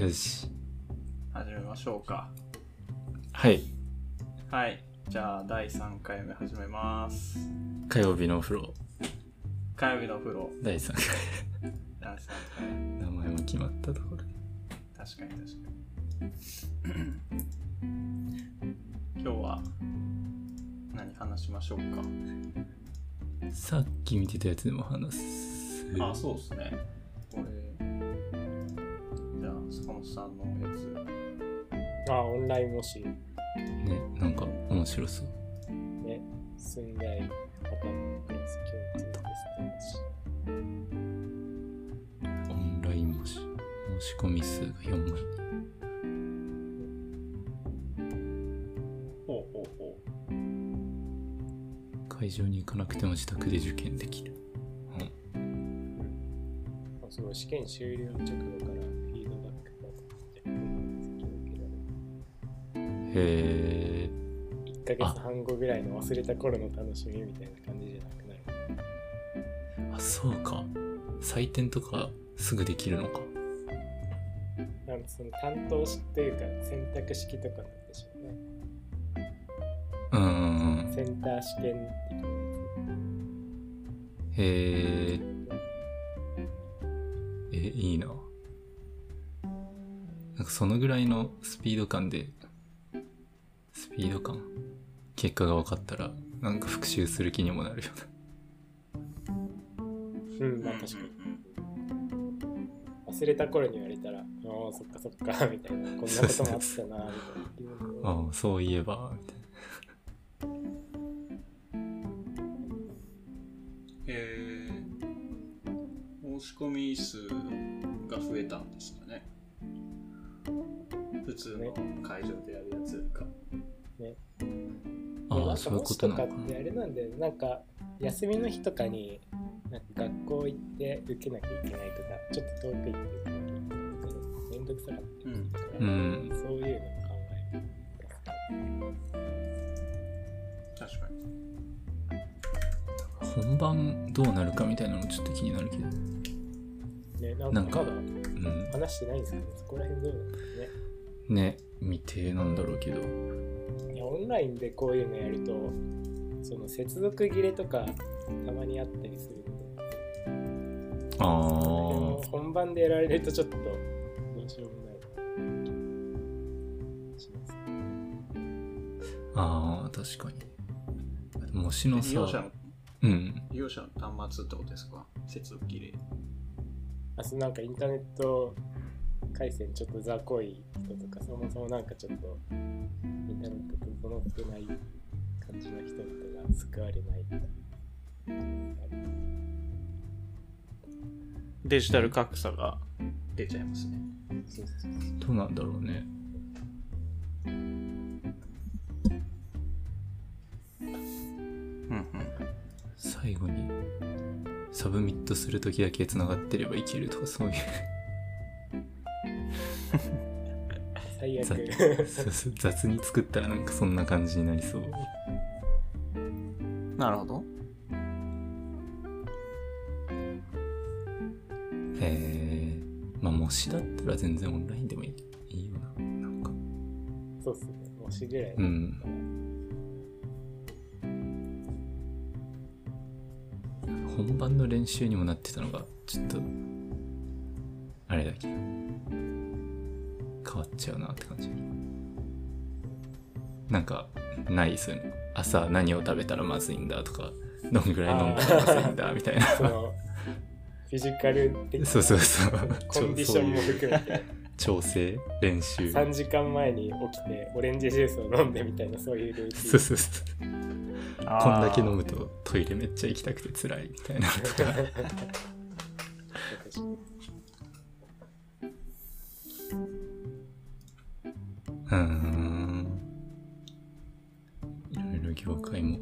よし。始めましょうか。はい。はい。じゃあ、第3回目始めます。火曜日のお風呂、火曜日のお風呂、第3回。第3回。名前も決まったところで。確かに確かに。今日は何話しましょうさっき見てたやつでも話す。か。あ、そうですね。坂本さんのやつ。あ、オンライン模試。ね、なんか面白そう。ね。寸大パターンクラス共通テスト模試。オンライン模試。申し込み数が4万ほうほうほう。人。会場に行かなくても自宅で受験できる。まあその試験終了直後からへえ。1ヶ月半後ぐらいの忘れた頃の楽しみみたいな感じじゃなくなる。あ、そうか。採点とかすぐできるのか。なんかその担当しというか選択式とかなんでしょうね。うんうんうん。センター試験的なやへえ。え、いいな。なんかそのぐらいのスピード感で、スピード感結果が分かったら、なんか復習する気にもなるよつ。うん、まあ確かに。忘れた頃に言われたら、ああ、そっかそっか、みたいな。こんなこともあったな、みたいな。ああ、そういえば、みたいな。えー、申し込み数が増えたんですかね。普通の会場でやるやつよりか。ああ、なんかそういうことなのか模試とかってあれなんで、なんか休みの日とかに、なんか学校行って受けなきゃいけないとか、ちょっと遠く行って受けなきゃいけないとか、めんどくさかったりするから、うん。そういうのも考える。確かに。本番どうなるかみたいなのちょっと気になるけど。ね、ななんんか。話してないんですけど、そこら辺どうなんですかね。ね、未定なんだろうけど。オンラインでこういうのやるとその接続切れとかたまにあったりするんであでも本番でやられるとちょっとどうしようもないあ、ああ、確かに。模試のさ利用者の、うん。利用者の端末ってことですか？接続切れ。あそうなんかインターネット回線ちょっと雑魚い人とかそもそもなんかちょっとインターネット整ってない感じの人とかが救われないみたいなデジタル格差が出ちゃいますね。どうなんだろうね。うんうん。最後に submit するときだけ繋がってればいけるとかそういう 最悪。雑に作ったらなんかそんな感じになりそう。なるほど。へえまあ模試だったら全然オンラインでもいい。いいよな。なんか。そうっすね。模試ぐらい、うん。本番の練習にもなってたのがちょっとあれだけど変わっちゃうなって感じ。なんかないそういうの朝何を食べたらまずいんだとかどんぐらい飲んだらまずいんだみたいな。そのフィジカル的なそうそうそう。コンディションも含めて。調整練習。3時間前に起きてオレンジジュースを飲んでみたいなそういうルーティン。そうそうそう。こんだけ飲むとトイレめっちゃ行きたくて辛いみたいなのとかうーん。いろいろ業界も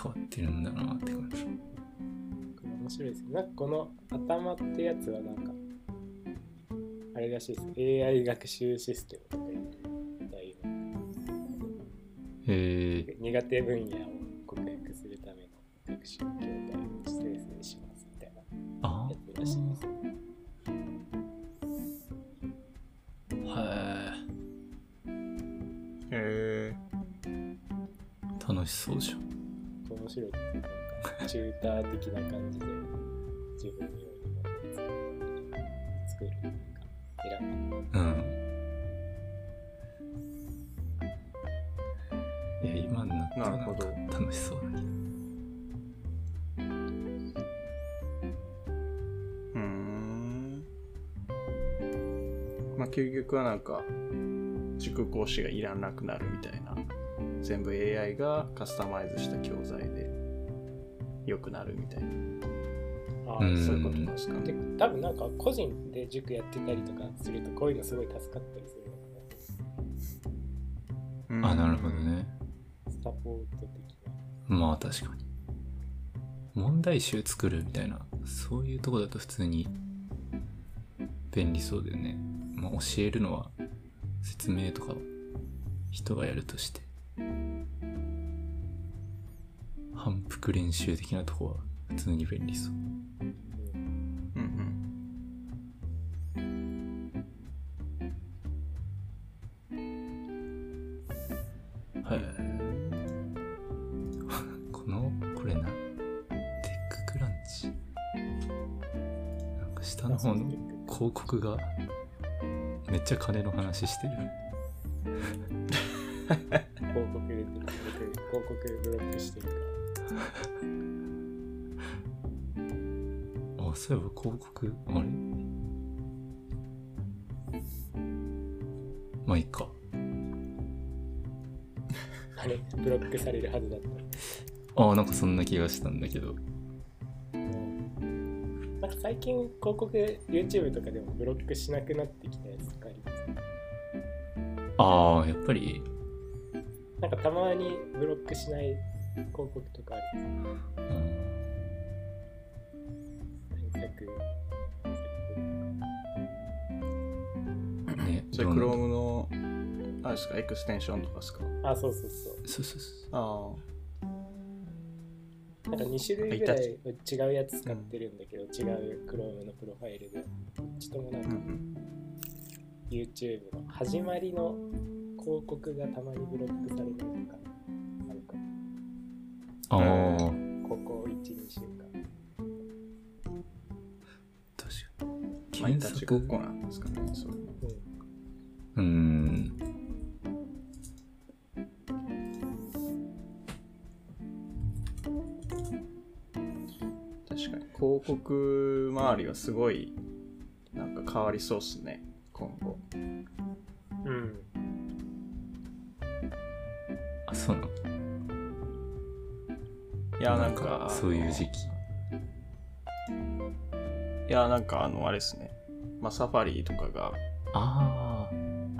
変わってるんだなって感じ。面白いですね。なんかこの頭ってやつはなんかあれらしいです。AI 学習システムとかいうみたいな。へえ苦手分野を克服するための学習業態を生成しますみたいなあやつらしいです。ねそうじゃん面白い。なんか、チューター的な感じで、自分用にものを作る。なんか、選ぶ。うんい。や今になったらなるほどんか楽しそうだけどうん。まあ、究極はなんか、塾講師がい。らなくなるみたい。な。全部 AI がカスタマイズした教材で良くなるみたいな。ああ、うんそういうことか。なんですかでね。多分なんか個人で塾やってたりとかするとこういうのすごい助かったりするのかあなるほどねなサポート的な。まあ確かに問題集作るみたいなそういうとこだと普通に便利そうだよねまあ教えるのは説明とか人がやるとして反復練習的なとこは普通に便利そううんうん。はい このこれなテッククランチなんか下の方の広告がめっちゃ金の話してる 広告出てる。僕、広告ブロックしてるから。あそういえば広告あれ？まあいいか。あれ、ブロックされるはずだった。ああなんかそんな気がしたんだけど。なんか最近広告 YouTube とかでもブロックしなくなってきたやつとかありますああやっぱり？なんかたまにブロックしない広告とかあるんですうん対策ねそれ Chrome の、あれですか、エクステンションとかですか？あ、そうそうそう。そうそうそうあなんか2種類ぐらい違うやつ使ってるんだけど、違う Chrome のプロファイルで。どっちともなんあ。うかんうん YouTube の始まりの広告がたまにブロックされるとか。ああここ1、2週間。確かに検索ごっこなんですかね、それ。うん確かに広告周りはすごいなんか変わりそうっすね今後やなんかそういう時期。いやなんかあのあれですね。まあサファリとかがああ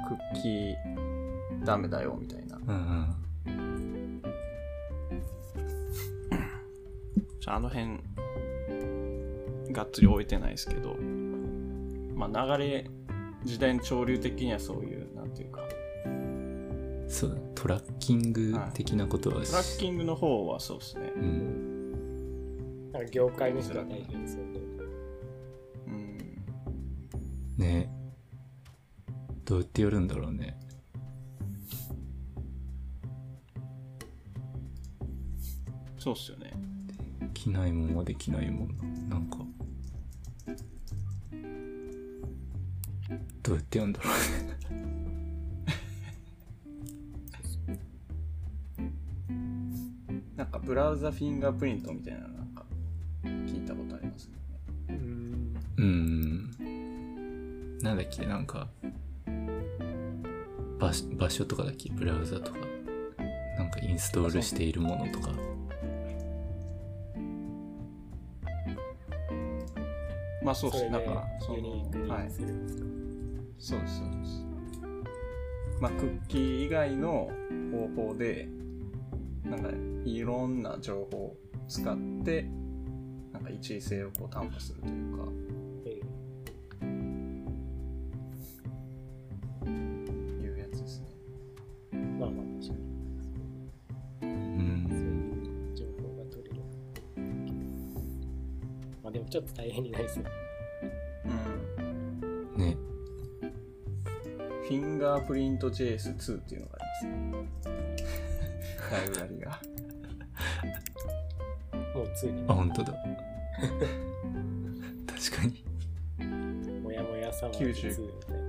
クッキーダメだよみたいな。うんちょあの辺がっつり置いてないですけどまあ流れ時代の潮流的にはそういうなんていうか。うんそうトラッキング的なことはしトラッキングの方はそうですねうん。なんか業界の人が大変そうで。うんね。どうやってやるんだろうね。そうっすよね。できないもんはできないもんな。なんか。どうやってやるんだろうねブラウザフィンガープリントみたいなのなんか聞いたことありますね。うん。うーん。なんだっけなんか場所場所とかだっけ？ブラウザとかなんかインストールしているものとか。まあそうっす。それでだからそのはい。そうですそうです。まあクッキー以外の方法でなんかいろんな情報を使ってなんか一位性をこう担保するというか。えいうやつですね。えまあまあ確かに。うそういんう情報が取れる。まあでもちょっと大変になりそう。うん。ね。フィンガープリント JS2 っていうのがありますね。ライブラリがもう2にあ、本当だ。確かに。もやもやサマー90 2みたいな。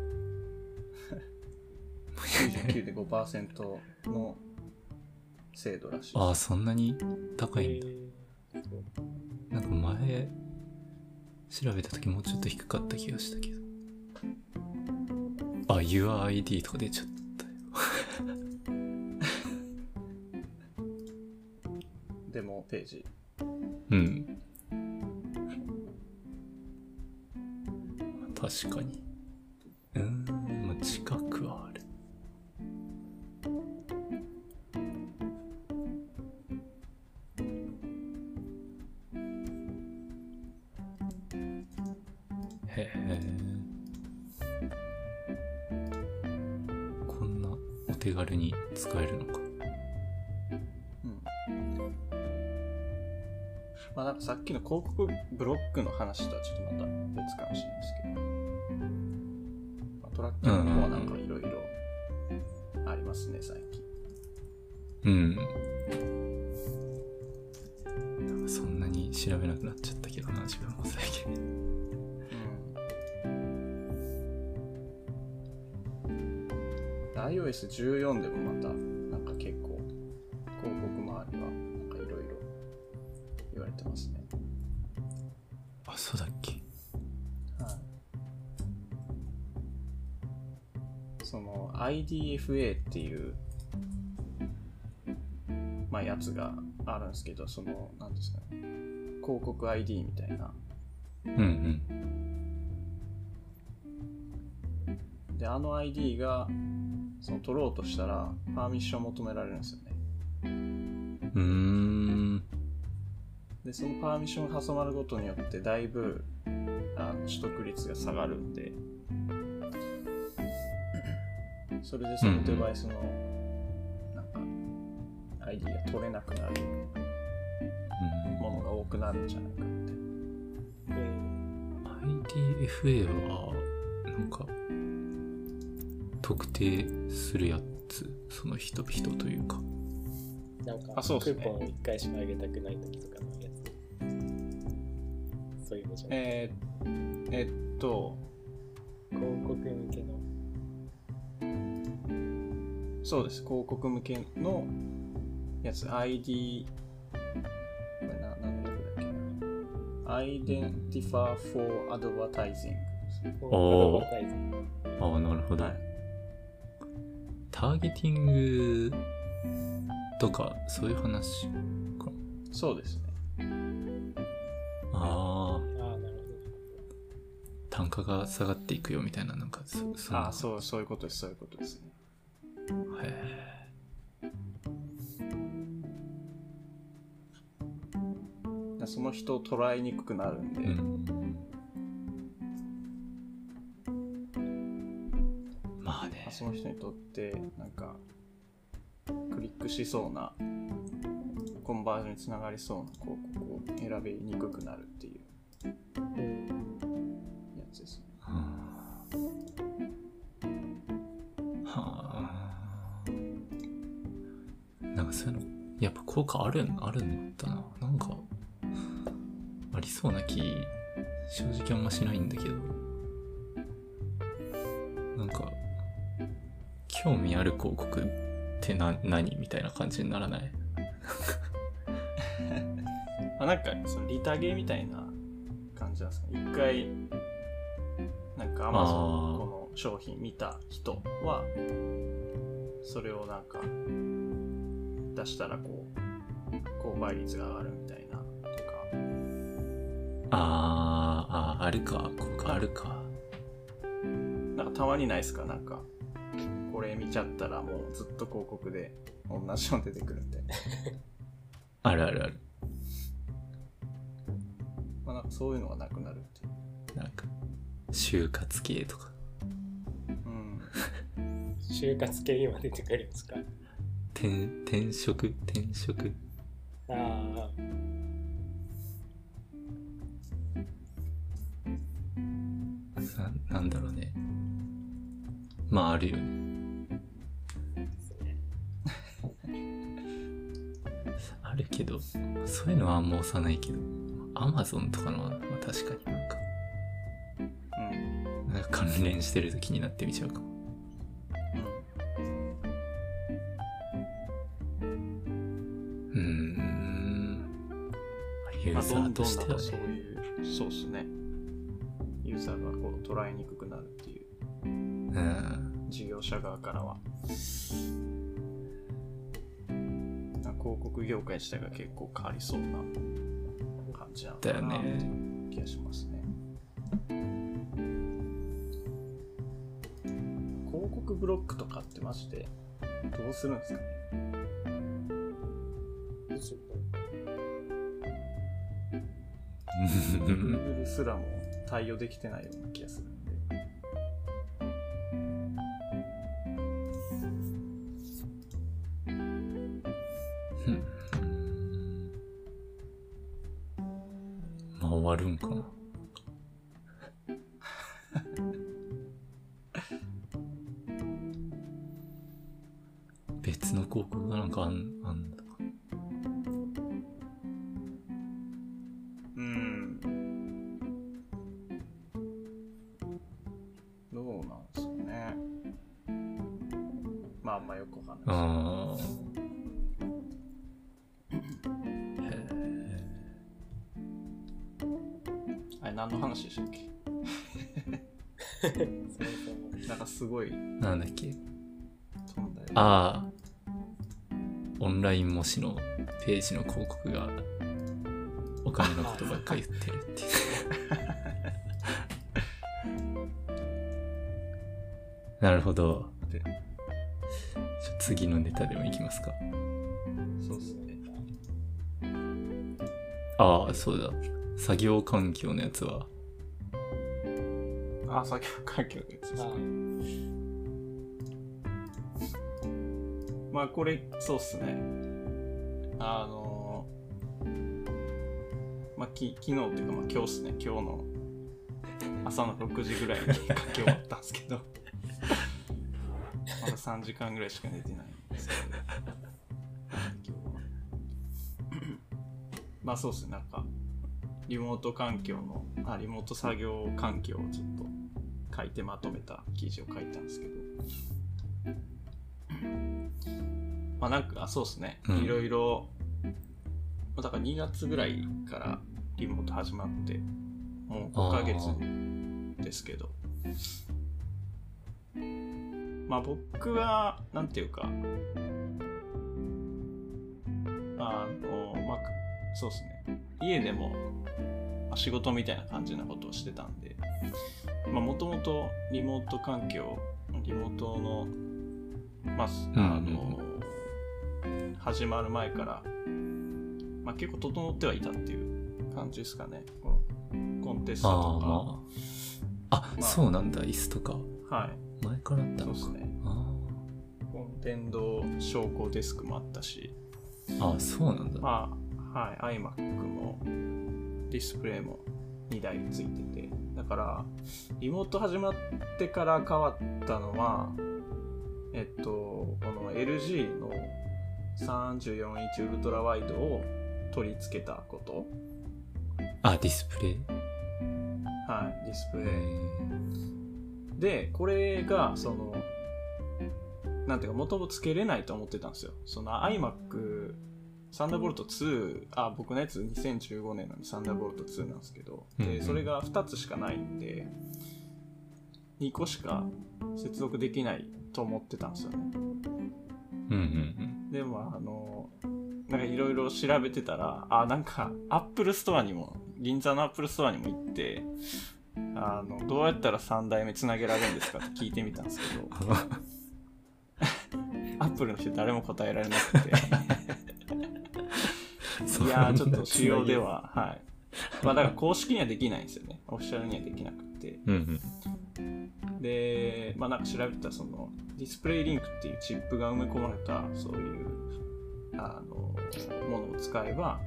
99で5%の精度らしいああ、そんなに高いんだ。えーなんか前、調べた時もうちょっと低かった気がしたけど。あ、UID とか出ちゃったよ。デモページうん。確かに。うん、まあ、近くはある。へえ。こんなお手軽に使えるのか。まあなんかさっきの広告ブロックの話とはちょっとまた別かもしれないですけど、まあトラッキングの方はなんかいろいろありますね、最近。うん。なんかそんなに調べなくなっちゃったけどな、自分も最近。うん、iOS14 でもまたの IDFA っていうまあやつがあるんですけど、そのなんですかね、広告 ID みたいな。うんうん。で、あの ID がその取ろうとしたらパーミッション求められるんですよね。うーん。で、そのパーミッションが挟まることによってだいぶあの取得率が下がるんで、それでそのデバイスのなんか ID が取れなくなるうんものが多くなるんじゃないかって。え IDFA は、なんか、特定するやつ、その人、人というか。ーなんかあそうねクーポンを1回しかあげたくない時とかのやつ。そういうのじゃない。えー、えっと、そうです。広告向けのやつ、ID、これな、なんだっけな。Identify for Advertising。おーアドバタイズああ、なるほど。はい。ターゲティングとか、そういう話か。そうですね。ああ、ああ、なるほど。単価が下がっていくよみたいな、なんか、そそんなあ、そう、そういうことです、そういうことですね。の人を捉えにくくなるんで、え。うん。まあねまあ、その人にとって、なんか、クリックしそうな、コンバージョンにつながりそうな広告を選びにくくなるっていううん。やつですね。はあ。はあ。なんかそういうの、やっぱ効果あるん、あるんだな。なんか、ありそうな気、正直あんましないんだけど。なんか、興味ある広告ってな、何みたいな感じにならない？あなんかそのリタゲみたいな感じなんですか？ね一回なんか Amazon あー。のこの商品見た人はそれをなんか出したらこう購買率が上がるあーあー、あるか。効果あるか。なんかたまにないですか？なんかこれ見ちゃったらもうずっと広告で同じの出てくるんで、あるあるある。まあ、なんかそういうのがなくなるっていうなんか、就活系とか。うん 就活系今出てくるんですか？転、転職？転職？アマゾンとかのは、まあ、確かになんか、うん。なんか関連してると気になってみちゃうかも。うーん。ユまあ、ーザどんどんーとしてはなんかそうね。いう、そうっすね。ユーザーがこう捉えにくくなるっていう、うん。事業者側からは。広告業界自体が結構変わりそうな感じなのかなだよね。気がしますね。広告ブロックとかってマジでどうするんですかね？すらも対応できてないような気がす なんかすごい。ーなんだっけ？ああ。オンライン模試のページの広告がお金のことばっかり言ってるっていう。なるほど。次のネタでもいきますか。そうっすね。ああそうだ。作業環境のやつはあ、作業環境のやつですあね。まあこれ、そうっすね。あのまあき昨日っていうかまあ今日っすね。今日の朝の6時ぐらいに書き終わったんですけど、まだ3時間ぐらいしか寝てないんですけど。まあそうっすね。なんか、リモート環境の、あ、リモート作業環境をちょっと書いてまとめた記事を書いたんですけど、まあなんか、あそうですね。うんいろいろ、まあだから2月ぐらいからリモート始まって、もう5ヶ月ですけど、まあ僕は、なんていうか、あの、まあ、そうですね。家でも、まあ仕事みたいな感じなことをしてたんで、まあもともとリモート環境、リモートの、まあ、あの、始まる前から、まあ結構整ってはいたっていう感じですかね。このコンテストああとまあ。あ、まあ。そうなんだ。椅子とか。か、はい。前からあったのか。そうですね。あ電動昇降デスクもあったし、ーあそうなんだ、まあ、はい、iMac もディスプレイも2台ついてて、だから、リモート始まってから変わったのは、えっと、この LG の34インチウルトラワイドを取り付けたこと、あディスプレイ？はい、ディスプレイ。えで、これが、その、なんていうか、もともとつけれないと思ってたんですよ。その iMac、 Thunderbolt 2、あ、僕のやつ2015年なんで Thunderbolt 2なんですけど、で、うん。うん。それが2つしかないんで、2個しか接続できないと思ってたんですよね。うんうんでも、あの、なんかいろいろ調べてたら、あ、なんか、 Apple Storeにも、銀座の Apple Storeにも行って、あの、どうやったら3台目つなげられるんですかって聞いてみたんですけど、アップルの人誰も答えられなくて、うんいやー、ちょっと仕様では、はい。まあ、だから公式にはできないんですよね。オフィシャルにはできなくて。うんで、まあ、なんか調べたそのディスプレイリンクっていうチップが埋め込まれたそういうあのものを使えば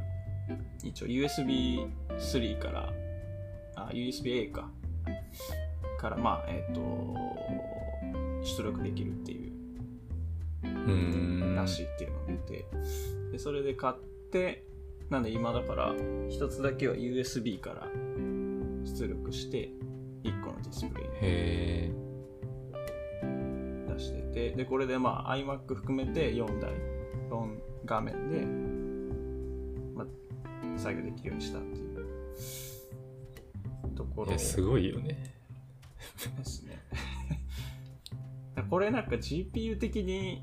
一応 USB3 からあ USB-A か。からまあえっ、と出力できるっていう。うんうん。らしいっていうのを見て。でそれで買ってて、なんで今だから、一つだけは USB から出力して、1個のディスプレイ出してて、で、これでまあ iMac 含めて4台、4画面で、まあ、作業できるようにしたっていうところすごいよね。ですね。これなんか GPU 的に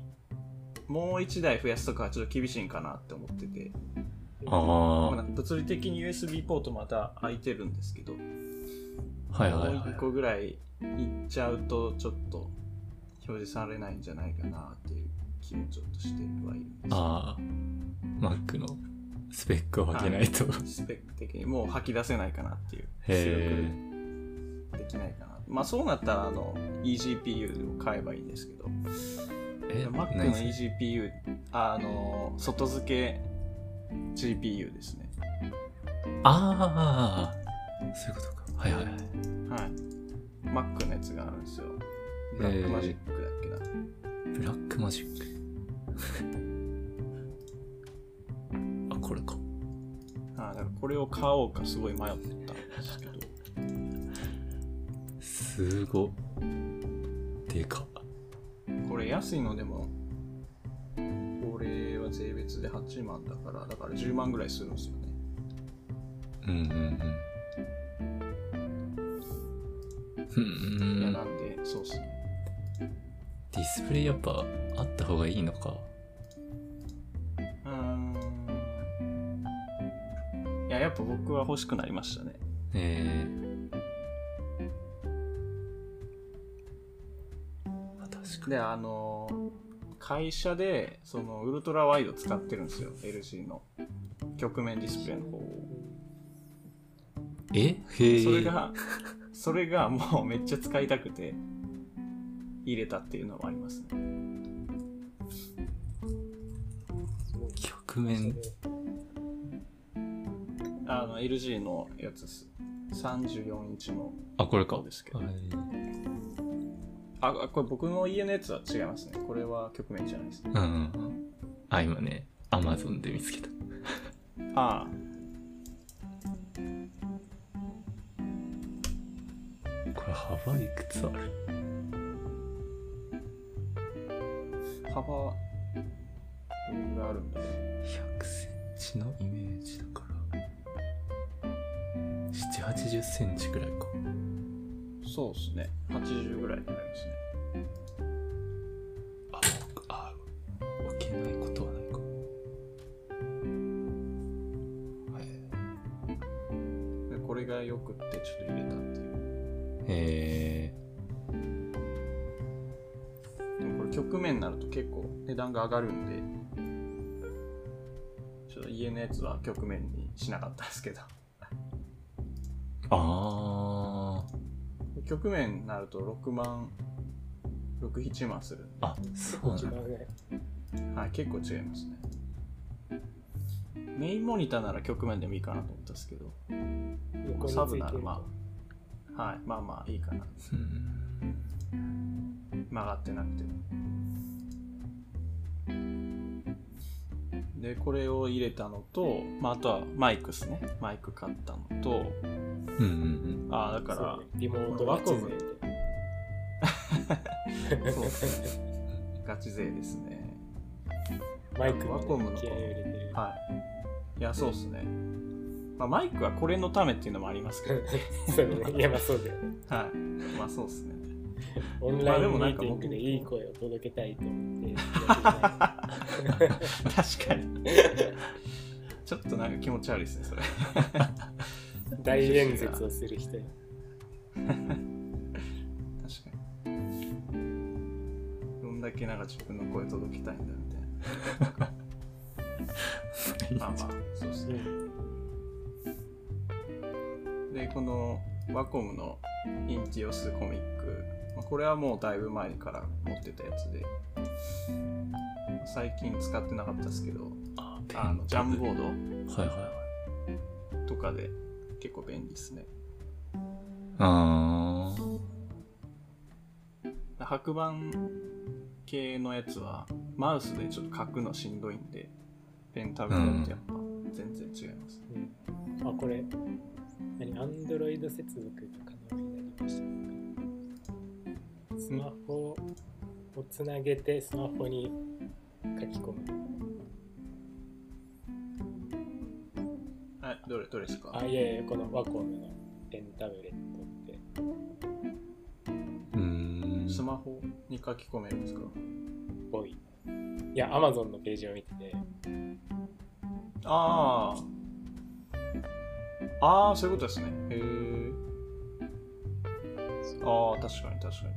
もう1台増やすとかはちょっと厳しいんかなって思ってて、まあ物理的に USB ポートまた空いてるんですけど、あ。はいはいもうはい1。個ぐらいいっちゃうとちょっと表示されないんじゃないかなっていう気もちょっとしてはいるんですああ。Mac のスペックを上げないと。スペック的にもう吐き出せないかなっていうへ出力できないかなまあそうなったらあの eGPU を買えばいいんですけどえ。Mac の eGPU あの外付け GPU ですねああ。そういうことか。はいはいはい。はい Mac のやつがあるんですよ Blackmagicだっけな、 Blackmagic。あ、これか。あだからこれを買おうかすごい迷ったんですけど すご。でか。これ安いのでもこれは税別で8万だからだから10万ぐらいするんですよね。うんうんうん。ふいやんなんでそうっすね。ディスプレイやっぱあった方がいいのか。うーん。いややっぱ僕は欲しくなりましたね。ええであの会社でそのウルトラワイド使ってるんですよ LG の曲面ディスプレイの方をに。え？へえ。それがそれがもうめっちゃ使いたくて入れたっていうのもありますね局面。あの LG のやつです34インチのあ、これか。ですけどはいあこれ僕の家のやつは違いますねこれは曲面じゃないですねうん。あ、今ね、アマゾンで見つけた。あこれ幅いくつある？あ幅そうですね。80ぐらいになりますね。あ、あ、置けないことはないか。はい。でこれがよくってちょっと入れたっていう。えでもこれ曲面になると結構値段が上がるんでちょっと家のやつは曲面にしなかったですけど曲面になると6万67万する。あ、そうなんだ。はい、結構違いますね。メインモニターなら曲面でもいいかなと思ったんですけど、サブならまあ、はい、まあまあいいかな。うん。曲がってなくても。で、これを入れたのと、まああとはマイクですね。マイク買ったのと、うんうんああ、だからね、リモートワコムで。そうガチ勢ですね。マイクワコムのも気合い入れてる。はい。いや、そうっすね。まあ、マイクはこれのためっていうのもありますけど、そうね。いや、まあそうだよね。はい。まあそうっすね。オンまあでラインミもなんか僕ーティングでいい声を届けたいと思って。確かに。ちょっとなんか気持ち悪いですね、それ。大演説をする人や確かに。どんだけなんか自分の声届けたいんだみたいな。まあまあ、そうですね。で、このワコムのインティオスコミック、まあ、これはもうだいぶ前から持ってたやつで、最近使ってなかったですけど、あのジャンボードはいはいはい。とかで結構便利ですね。あ白板系のやつはマウスでちょっと書くのしんどいんで、ペンタブレットやっぱ全然違います。うん、あ、これ、何、アンドロイド接続とかのになりましたスマホをつなげてスマホに書き込む。はい、どれ、どれですか？あ、いやいや、このワコムのペンタブレットって、うーん。スマホに書き込めるんですか？ぽい。いや、Amazon のページを見てて、ああ。ああ、そういうことですね。へえ。ああ、確かに確かに。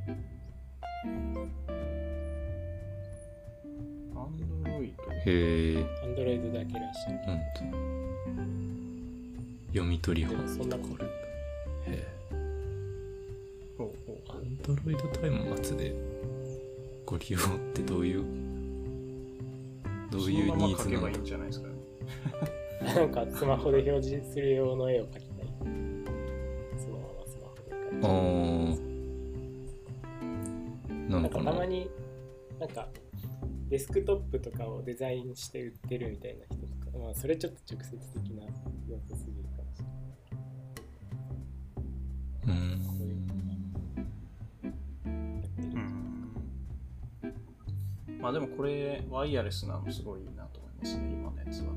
アンドロイド。へえ。Android だけらしい。ほんと。読み取りで本もそんなこれ。へえ。アンドロイド端末でご利用ってどういう、どういうニーズそのまま書けなんだばいいんじゃないですかね。なんかスマホで表示する用の絵を描きたい。そのままスマホで描いて。あー。ななんかたまに、なんかデスクトップとかをデザインして売ってるみたいな人とか、まあそれちょっと直接的な要素すぎる。うーん。まあでもこれ、ワイヤレスなのすごいいいなと思いますね、今のやつは。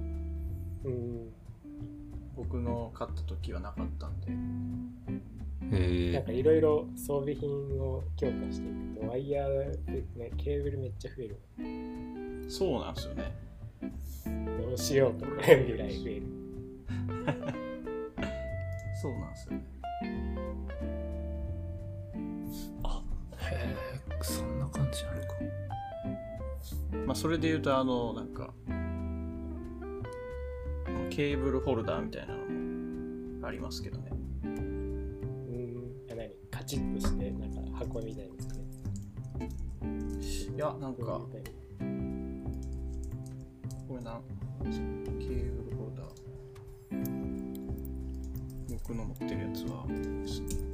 うん。僕の買った時はなかったんで。へえなんか。いろいろ装備品を強化していくと、ワイヤーでね、ケーブルめっちゃ増える。そうなんですよね。どうしようか、これぐらい増える。そうなんですよね。まあそれで言うと、あの、なんか、ケーブルホルダーみたいなのもありますけどね。うん。あ何？カチッとして、なんか箱みたいに作るいや、なんか、これな、ケーブルホルダー。僕の持ってるやつは、ですね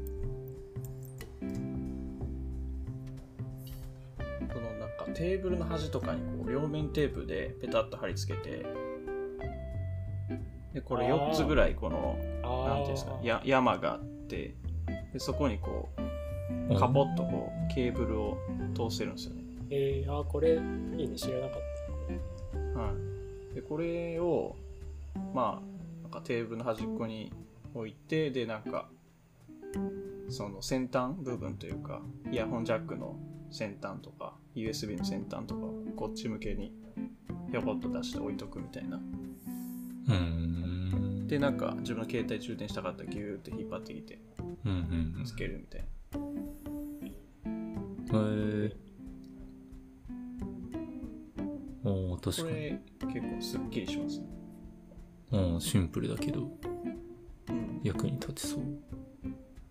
テーブルの端とかにこう両面テープでペタッと貼り付けて、で、これ4つぐらいこの、あなんていうんですか、ーや山があって、で、そこにこう、カポッとこう、ケーブルを通せるんですよね。えー、あー、これいいね、知らなかった。はい。で、これを、まあ、なんかテーブルの端っこに置いて、で、なんか、その先端部分というか、イヤホンジャックの先端とか、USB の先端とかをこっち向けにひょこっと出して置いとくみたいな。うーん。で、なんか自分の携帯充電したかったらギューって引っ張ってきて、うんうんつけるみたいな。うん。へえ。おー、こ確かに。れ結構すっきりしますね。うん、シンプルだけど、うん。役に立ちそう。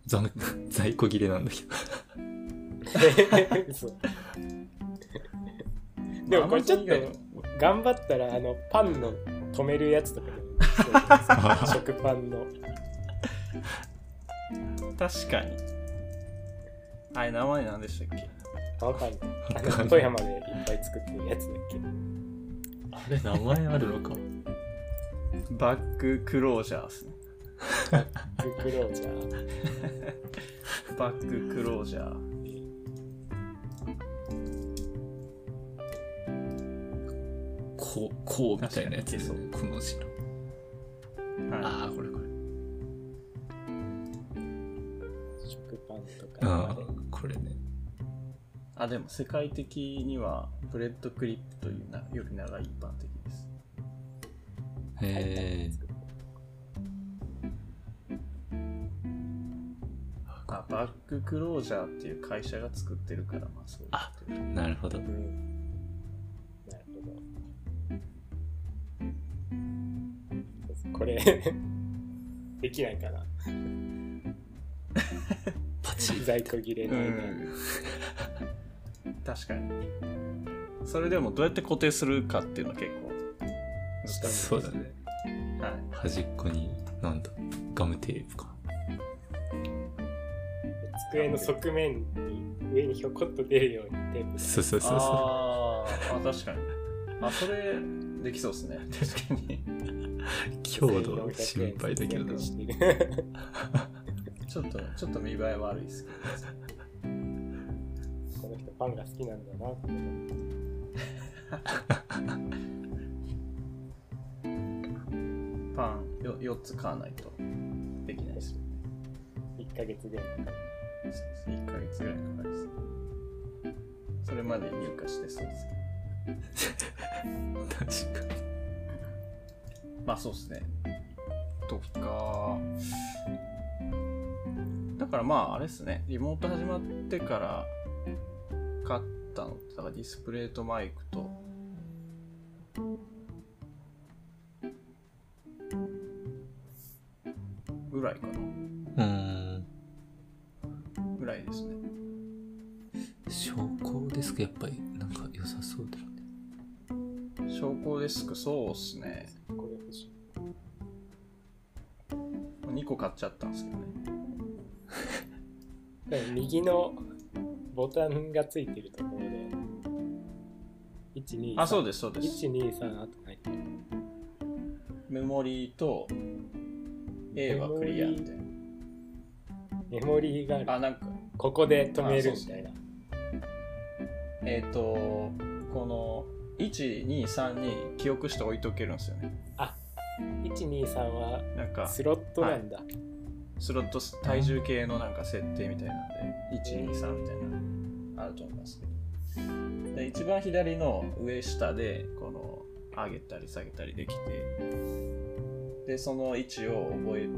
ざ 在庫切れなんだけど。嘘 でもこれちょっと頑張ったらあのパンの止めるやつとかでもそう 食パンの確かに。あれ、名前何でしたっけ？わかんないあの富山でいっぱい作ってるやつだっけあれ、名前あるのか？バッククロージャーですね。ブクロージャーバッククロージャー。こう、こうみたいなやつで。この字の。はああ、これこれ。食パンとあかあ、これね。い、あ、でも世界的にはブレッドクリップというなより長い一般的です。へえ。あ、バッククロージャーっていう会社が作ってるから、まあそうあなるほどう。んこれ できないかなパチ在庫切れの間にうん。確かに。それでもどうやって固定するかっていうのは結構難しいですそうだね。はい。端っこに、なんだ、ガムテープか。机の側面に上にひょこっと出るようにテープそうそうそうそあーあ、確かに。あ、それ、できそうですね。確かに。強度心配だけどな1400円しているちょっと、ちょっと見栄え悪いですけこの人パンが好きなんだなってパンよ4つ買わないとできないですよね。1ヶ月ぐらいかかる1ヶ月ぐらいかかります。それまで入荷してそうです。確かに。まあそうですね。とか、だからまああれですね、リモート始まってから買ったのって、だからディスプレイとマイクと、ぐらいかなうーん。ぐらいですね。証拠ですかやっぱり、なんか良さそうだよね。昇降デスク、そうっすね。個買っちゃったんですけどね。右のボタンがついてるところで123あ、そうです、そうです。123あと入ってるメモリーと A はクリアみたいメモリーがあるな。あ、なんか、ここで止めるみたいなえっ、と、この1、2、3に記憶して置いとけるんですよね。123はなんか、スロットなんだ、スロット体重計のなんか設定みたいなんで、1、2、3みたいな、あると思いますけど。で一番左の上下で、この、上げたり下げたりできて、で、その位置を覚え、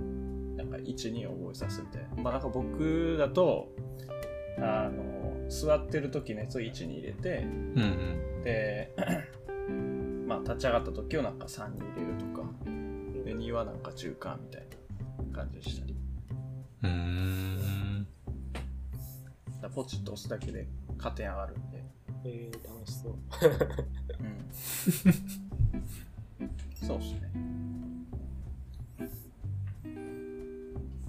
なんか1、2を覚えさすみたいな。まあなんか僕だと、あの、座ってる時のやつを1に入れて、うんうん。で、まあ立ち上がった時をなんか3に入れるとか、で、2はなんか中間みたいな感じでしたり。うーん。ポチッと押すだけで加点上がるんで。えー、楽しそううん。そうっすね。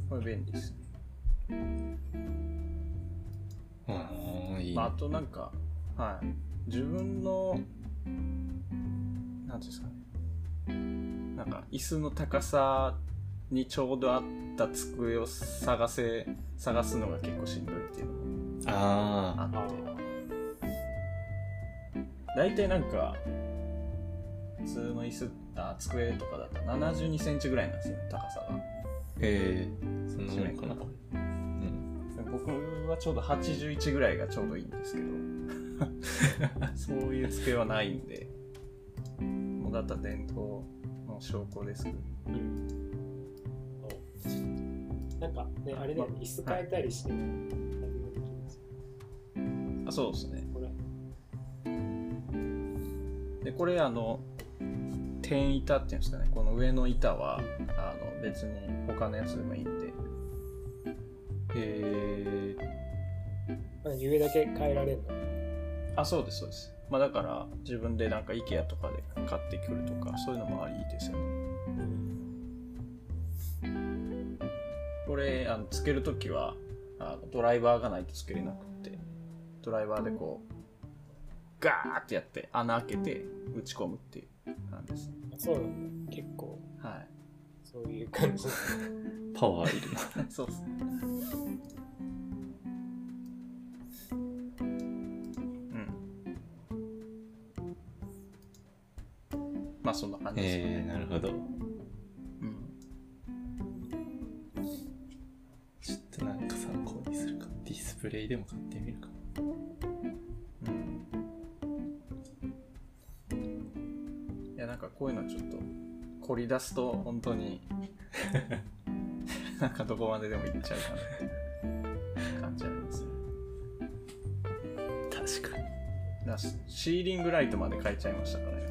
これ便利ですね。ああ、いいまあ、あとなんか、はい。自分の、なんていうんですかね。なんか、椅子の高さにちょうどあった机を探せ、探すのが結構しんどいっていうのもあって。大体なんか、普通の椅子、あ、机とかだと72センチぐらいなんですよね、高さが。ー。えー、そんなもんかな。うん。で僕はちょうど81ぐらいがちょうどいいんですけど、そういう机はないんで、もうだったら伝統の証拠です。けど、うん。なんかねあれだよね椅子変えたりしても何もできるんですよあ、そうですね。これで、これあの、天板っていうんですかね、この上の板は、あの、別に他のやつでもいいんで、えまあ上だけ変えられるの？あ、そうです、そうです。まあだから、自分でなんか IKEA とかで買ってくるとか、そういうのもありですよね。これ、あのつけるときはあの、ドライバーがないとつけれなくって、ドライバーでこう、ガーってやって、穴開けて打ち込むっていう感じです。あそうなんだ結構はい。そういう感じー、パワーいるな。そうですね。まあそんな感じですね。えー、なるほど。うん。ちょっとなんか参考にするか。ディスプレイでも買ってみるか。うん。いや、なんかこういうのちょっと凝り出すと本当に なんかどこまででも行っちゃうかな感じありますね。確かに。だシーリングライトまで変えちゃいましたからね。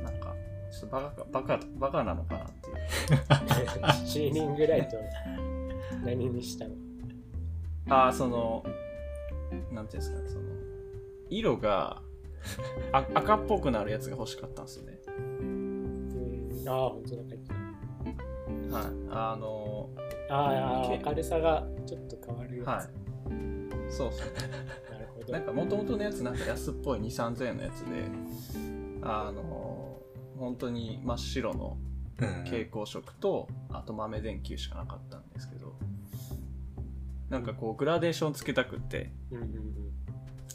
ちょっとバカ、バカ、バカなのかなっていう。シーリングライト何にしたのああ、その、な。んていうんですか、その、色があ赤っぽくなるやつが欲しかったんですよね。ああ本当だ書いてはい。あの、ああ明るさがちょっと変わるやつ、はい。そうそう。なるほどなんか元々のやつなんか安っぽい2、3000円のやつで、あの、本当に真っ白のうん。蛍光色とあと豆電球しかなかったんですけどなんかこうグラデーションつけたくって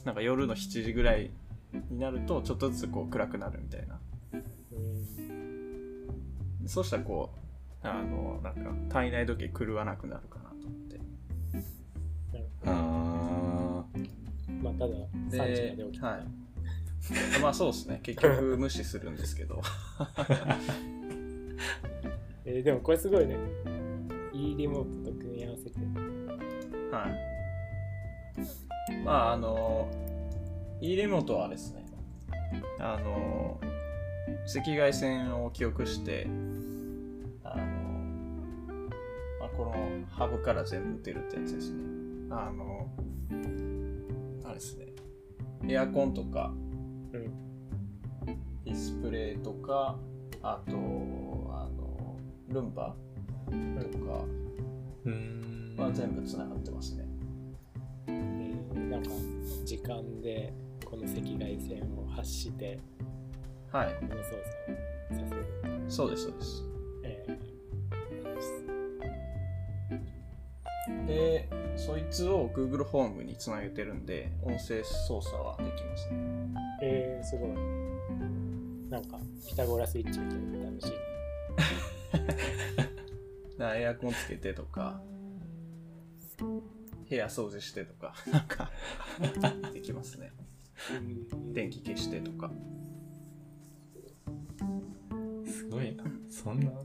なんか夜の7時ぐらいになるとちょっとずつこう暗くなるみたいな。うん。そうしたらこうあのなんか体内時計狂わなくなるかなと思って。あどまあただ3時まで起きた。ら、はい まあそうですね。結局無視するんですけど。えーでもこれすごいね。E リモートと組み合わせて。はい。まああの e リモートはですね。あの赤外線を記憶してあの、まあ、このハブから全部打てるってやつですね。あのあれですね。エアコンとかうん。ディスプレイとかあとあのルンバとかーうん。は全部つながってますね。えーなんか時間でこの赤外線を発してはい。この操作をさせる、そうですそうです。えでそいつを Google ホームにつなげてるんで音声操作はできますね。ーえーすごい。なんかピタゴラスイッチみたいな楽し。いだからエアコンつけてとか部屋掃除してとか なんかできますね。電気消してとか。すごいな。そんな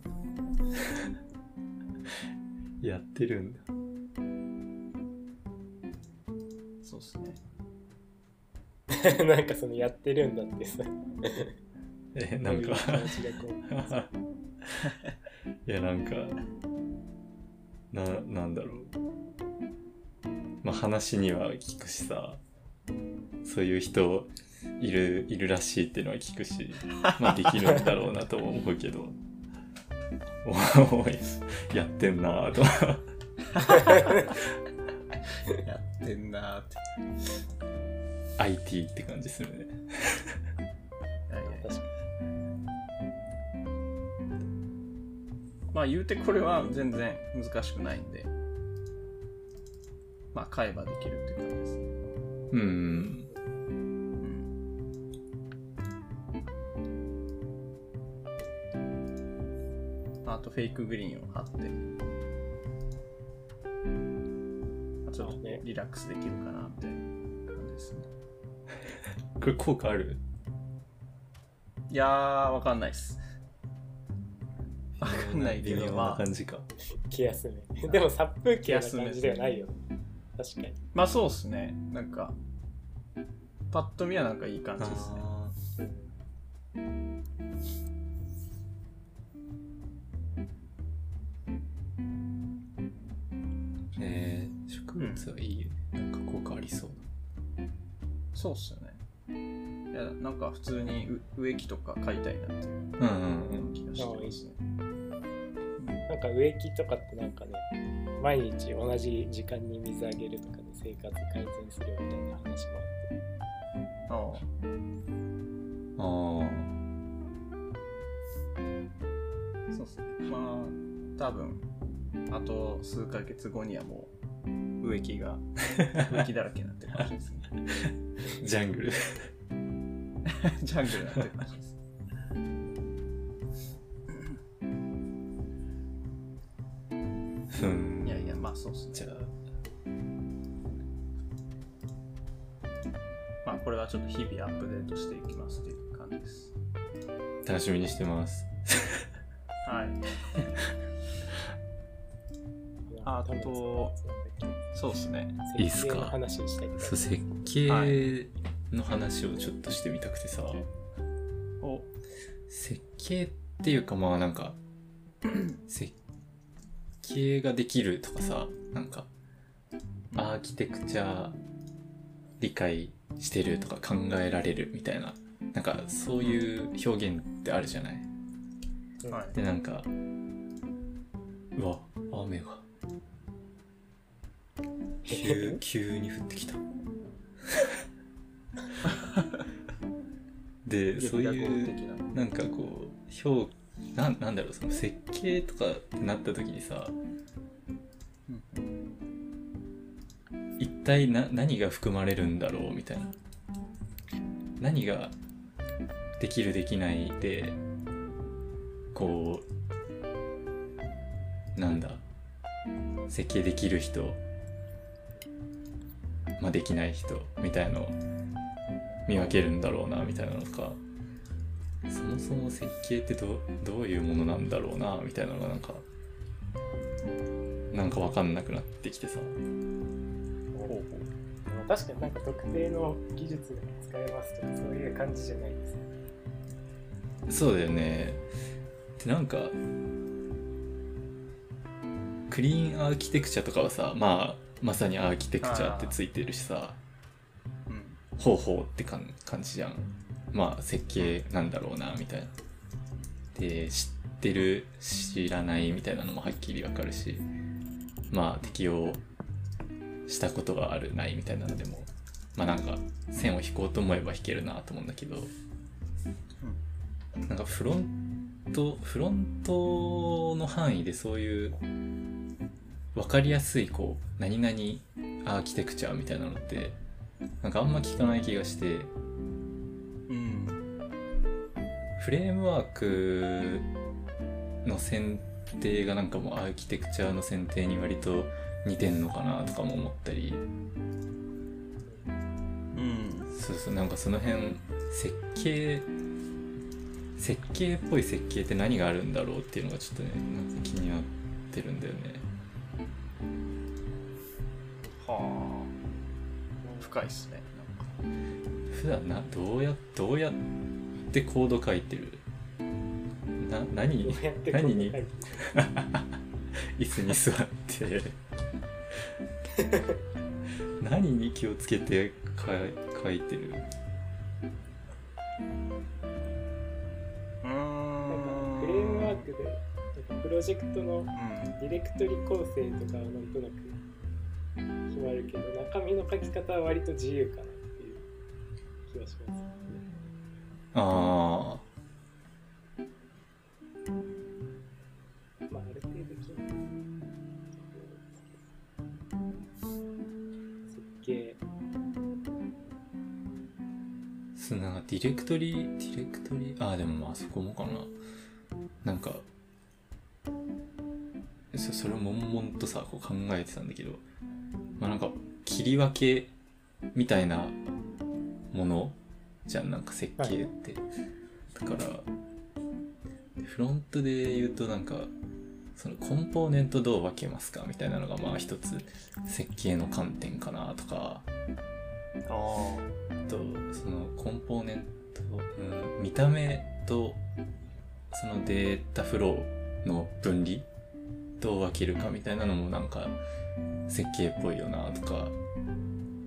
やってるんだ。そうですね。なんかそのやってるんだってさ。えなんか。いやなんか。ななんだろう。まあ話には聞くしさ。そういう人いるいるらしいっていうのは聞くし。まあできるんだろうなとも思うけど やってんなぁと。やってんなーって。IT って感じするね。確かまあ言うてこれは全然難しくないんでまあ買えばできるって感じです。ねうんうんあとフェイクグリーンを貼って。あちょっとリラックスできるかなみたいな感じですね。これ効果ある？いやーわかんないっす。わかんないけど。まあな感じか。気休め。でも殺風景な感じではないよ。ね。確かに。まあそうっすね。なんかパッと見はなんかいい感じですねそうっすよね。いやなんか普通にう植木とか飼いたいなっていうなうんうんうん。気がしてますね。なんか植木とかってなんかね毎日同じ時間に水あげるとかで生活改善するみたいな話もあって。あ。ああ。そうっすね。まあ多分あと数ヶ月後にはもう植木が植木だらけになってる感じですね。ー ジャングル。ジャングルになってる感じです。うん。いやいやまあそうっすね。じゃあ。まあこれはちょっと日々アップデートしていきますっていう感じです。楽しみにしてます。はい。あとそうっすね。いいっすか？設計の話にしたいそう設計の話をちょっとしてみたくてさ、お。設計っていうかまあなんか 設計ができるとかさなんかアーキテクチャ理解してるとか考えられるみたいななんかそういう表現ってあるじゃない？はい。でなんかうわ雨が急急に降ってきた。でそういうな。んかこう表なんなんだろうその設計とかってなった時にさ一体な何が含まれるんだろうみたいな。何ができるできないでこうなんだ設計できる人まあできない人みたいのを見分けるんだろうなみたいなのとか。そもそも設計ってどどういうものなんだろうなみたいなのがなんかなんか分かんなくなってきてさ。確かになんか特定の技術が使えますとかそういう感じじゃないですね。そうだよね。でなんかクリーンアーキテクチャとかはさまあまさにアーキテクチャってついてるしさ。うん方法ってかん感じじゃん。まあ設計なんだろうなみたいな。で知ってる知らないみたいなのもはっきりわかるし。まあ適用したことがあるないみたいなのでも。まあなんか線を引こうと思えば引けるなと思うんだけど。なんかフロントフロントの範囲でそういう分かりやすいこう何々アーキテクチャみたいなのってなんかあんま聞かない気がして。うんフレームワークの選定がなんかもうアーキテクチャの選定に割と似てんのかなとかも思ったり。うん。そうそうなんかその辺設計設計っぽい設計って何があるんだろうっていうのがちょっとねなんか気になってるんだよねはあ。深いっすね普段などうやどうやってコード書いてる？な何？どうやって何に？椅子に座って。何に気をつけてか書いてる？ロジェクトのうん。ディレクトリ構成とかはなんとなく決まるけど中身の書き方は割と自由かなっていう気がします。あまあある程度決まる設計。あそのな。んかディレクトリディレクトリ？ああでもまあそこもかな。なんかそそれを悶々とさこう考えてたんだけどまあなんか切り分けみたいなものじゃんなんか設計って、だからフロントで言うとなんかそのコンポーネントどう分けますかみたいなのがまあ一つ設計の観点かなとか。ああとそのコンポーネント、うん、見た目とそのデータフローの分離どう分けるかみたいなのもなんか設計っぽいよなとか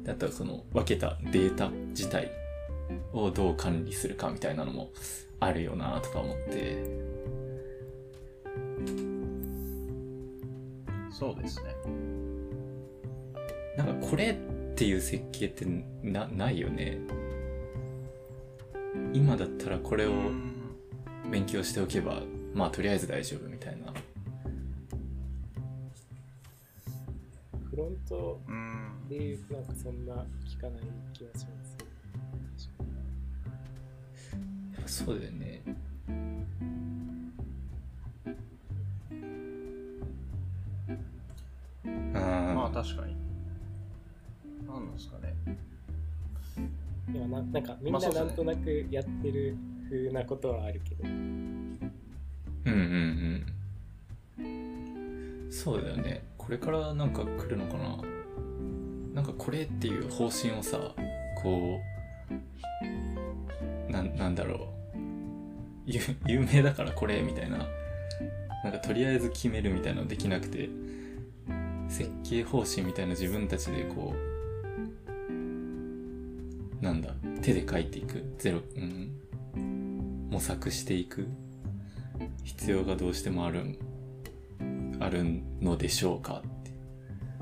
であとはその分けたデータ自体をどう管理するかみたいなのもあるよなとか思って。あそうですね。なんかこれっていう設計ってなないよね。今だったらこれをうん。勉強しておけばまあとりあえず大丈夫みたいなフロントうん。でいうとなんかそんな聞かない気がします。そうだよね。あまあ確かに。なんなんですかね。いやななんかみんななんとなくやってる風なことはあるけど、うんうんうん。そうだよねこれからなんか来るのかな？なんかこれっていう方針をさこうななんだろう。有名だからこれみたいな。なんかとりあえず決めるみたいなのできなくて。設計方針みたいな自分たちでこうなんだ手で書いていく。ゼロ、うん、模索していく。必要がどうしてもある。んるのでしょうか？って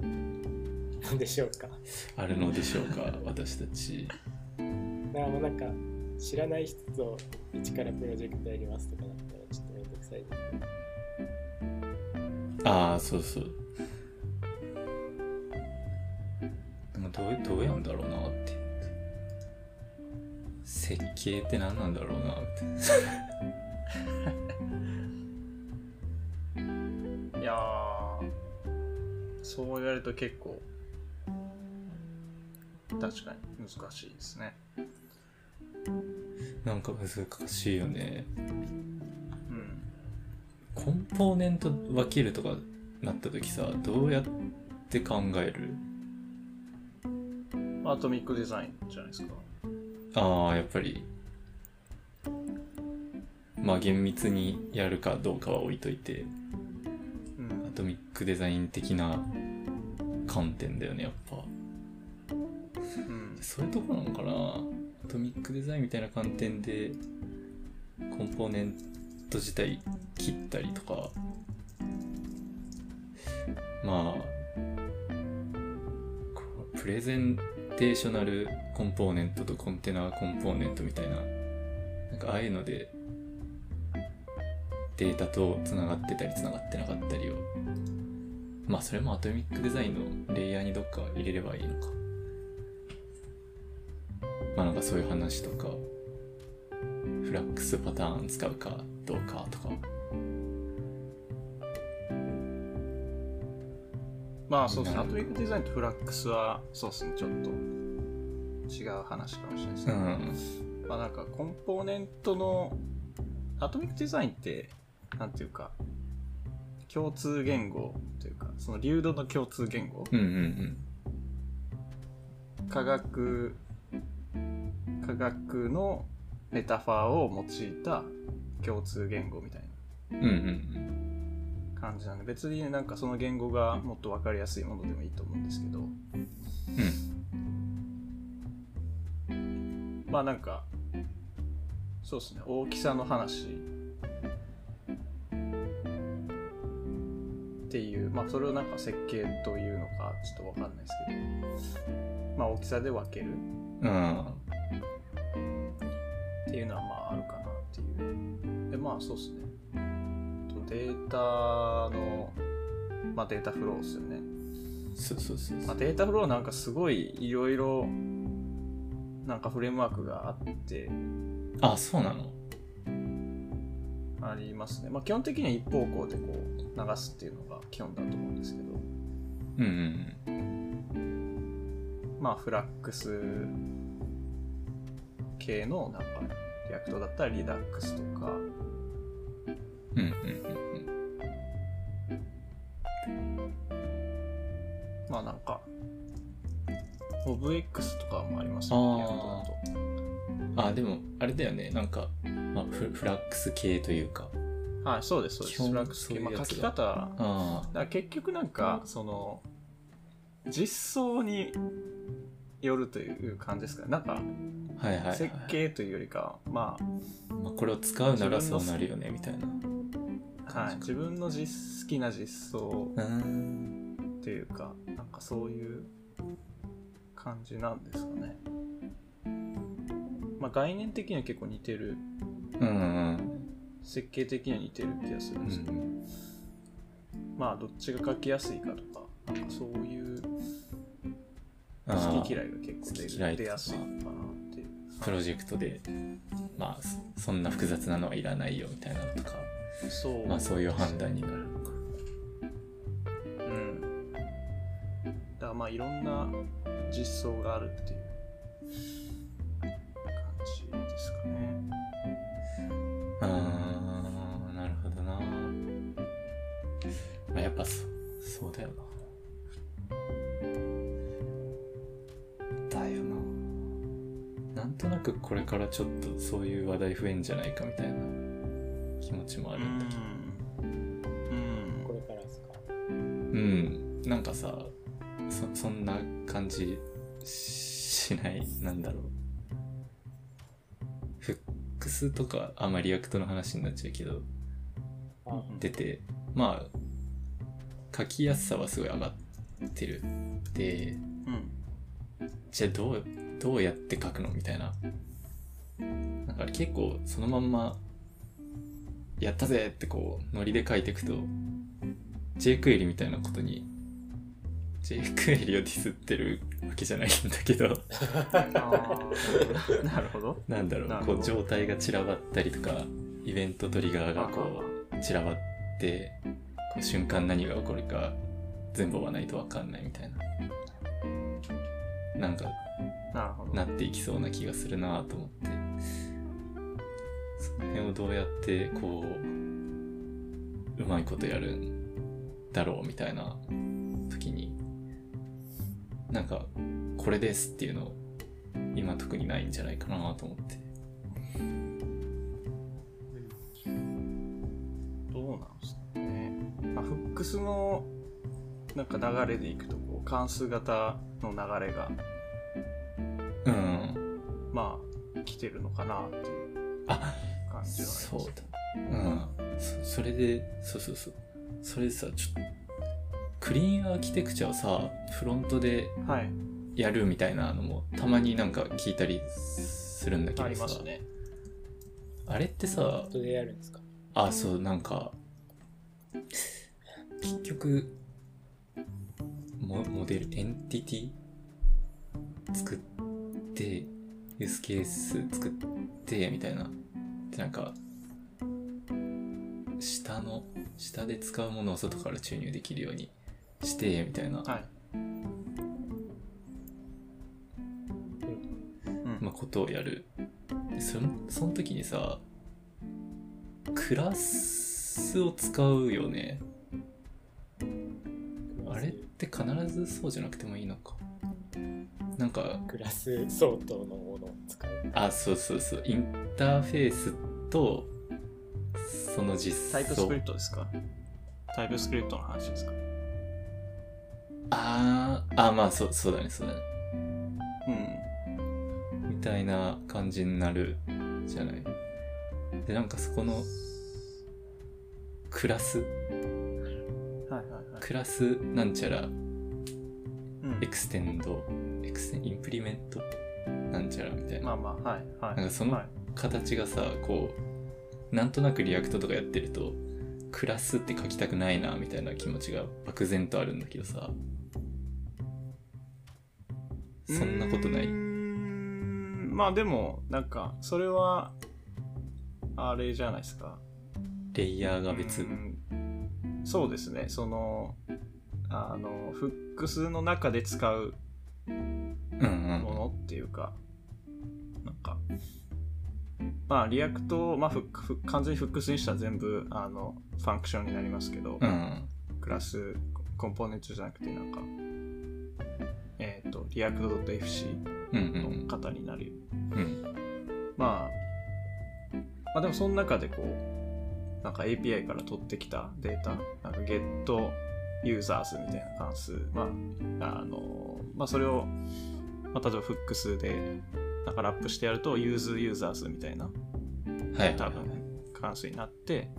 なんでしょうか？あるのでしょうか？私たち。だからもうなんか知らない人と一からプロジェクトやりますとかだったらちょっとめんどくさサイああそうそう。でもどうどうやんだろうなって。設計って何なんだろうなってと結構確かに難しいですね。なんか難しいよね。うん。コンポーネント分けるとかなった時さどうやって考える？アトミックデザインじゃないですか。ああやっぱり。まあ厳密にやるかどうかは置いといて。うん。アトミックデザイン的な観点だよねやっぱ。うん。そういうとこなのかな。アトミックデザインみたいな観点でコンポーネント自体切ったりとか。まあプレゼンテーショナルコンポーネントとコンテナコンポーネントみたいな。なんかああいうのでデータとつながってたりつながってなかったりをまあそれもアトミックデザインのレイヤーにどっか入れればいいのか。まあなんかそういう話とかフラックスパターン使うかどうかとか。まあそうですね。アトミックデザインとフラックスはそうですね。ちょっと違う話かもしれないですね、うん。まあなんかコンポーネントのアトミックデザインってなんていうか共通言語というかその流動の共通言語。うんうん科学科学のメタファーを用いた共通言語みたいうんうんうん。な感じなんで別になんかその言語がもっと分かりやすいものでもいいと思うんですけど。まあなんかそうですね。大きさの話っていうまあそれをなんか設計というのかちょっと分かんないですけどまあ大きさで分ける。うんっていうのはまああるかなっていう。でまあそうですね。とデータのまあデータフローですよね、そうそうそうまあ、データフローなんかすごいいろいろなんかフレームワークがあって。あそうなの？ありますね。まあ基本的には一方向でこう流すっていうのが基本だと思うんですけど。うんうんまあフラックス系のなんか React だったら Redux とか。うんうんうんまあなんか MobX とかもありますあーねリアクトだと。うんあでもあれだよね。なんか、まあ、フフラックス系というか。はいそうですそうです。フラックス系、まあ、そういうやつだ書き方だかあら結局なんかその実装によるという感じですかね。なんかあはいはい、はい、設計というよりかはままあ、これを使うならそうなるよねみたいな。あ、はい、自分の実好きな実装うん。っていうかなんかそういう感じなんですかねまあ概念的には結構似てる。うんうん設計的には似てる気がするうんですけど、んまあどっちが書きやすいかとかなんかそういう好き嫌いが結構出出やすいのかなっていう。プロジェクトでまあそそんな複雑なのはいらないよみたいなのとかそう、まあそういう判断になるのか。うん。だからまあいろんな実装があるっていう。感じですかね。あーなるほどな、まあ、やっぱそそうだよな。だよな。なんとなくこれからちょっとそういう話題増えんじゃないかみたいな。気持ちもあるんだけど。うん。これからですか？うん。なんかさそそんな感じしない？なんだろう Hooks とかあまあ React の話になっちゃうけどあ出てまあ書きやすさはすごい上がってる。でうん。じゃあどうどうやって書くのみたいな。なんか結構そのまんまやったぜってこう、ノリで書いていくと、JQuery みたいなことに、JQuery をディスってるわけじゃないんだけど、なるほど。なんだろう、こう状態が散らばったりとか、イベントトリガーがこう、散らばって、こう瞬間何が起こるか、全部追わないとわかんないみたいな。なんか。なっていきそうな気がするなと思ってその辺をどうやってこううまいことやるんだろうみたいな時になんかこれですっていうの今特にないんじゃないかなと思って。どうなんですかね。まあ、フックスのなんか流れでいくと、こう、関数型の流れが、うん。まあ、来てるのかなっていうあ感じはあります。そうだ。うん。そそれでそうそうそう。それでさちょっとクリーンアーキテクチャをさフロントではい。やるみたいなのもたまになんか聞いたりするんだけあどさりますね。あれってさ本当でやるんですか？あそうなんか結局モモデルエンティティ作ってユースケース作ってみたいなでなんか下の下で使うものを外から注入できるようにしてみたいな、はい。うん。まあ、ことをやる。でそのその時にさクラスを使うよね。あれって必ずそうじゃなくてもいいのか。なんかクラス相当のものを使う。あそうそうそう。インターフェースとその実タイプス装クリプトですか？タイプスクリプトの話ですか？あーあまあそうそうだねそうだね。うん。みたいな感じになるじゃない？でなんかそこのクラス？はいはいはい。クラスなんちゃらうん。 extend exten implement なんちゃらみたいな。まあまあ、はいはい。なんかそのはい。形がさこうなんとなく React とかやってるとクラスって書きたくないなみたいな気持ちが漠然とあるんだけどさそんなことない。まあでも、なんか、それは、あれじゃないですか。レイヤーが別。うん。そうですね。その、あの、フックスの中で使ううんものっていうか、なんか、まあ、 React、まあ Hook、完全に Hooks にしたら全部、あの、 function になりますけど、うん。うんクラス、コンポーネントじゃなくて、なんか、えっ、と、 React .FC うんうんの型になる。うんまあ、まあでもその中でこう、なんか API から取ってきたデータ、なんか get users みたいな関数、まあ、あの、まあそれを、まあ、例えばフックスで、なんかラップしてやると use users みたいなはい多分関数になって、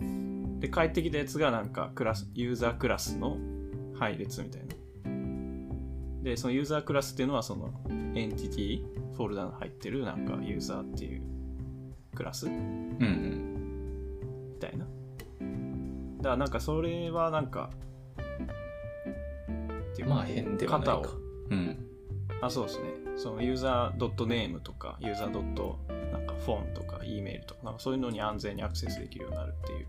で、帰ってきたやつがなんかクラス、ユーザークラスの配列みたいな。で、そのユーザークラスっていうのはそのエンティティフォルダに入ってるなんかユーザーっていうクラスみうんうん。たいな。だからなんかそれはなんか、っていうかまあ変ではないか。型を。うん。あ、そうですね。そのユーザー .name とか、ユーザーなんかフォンとか、E メールとか、なんかそういうのに安全にアクセスできるようになるっていう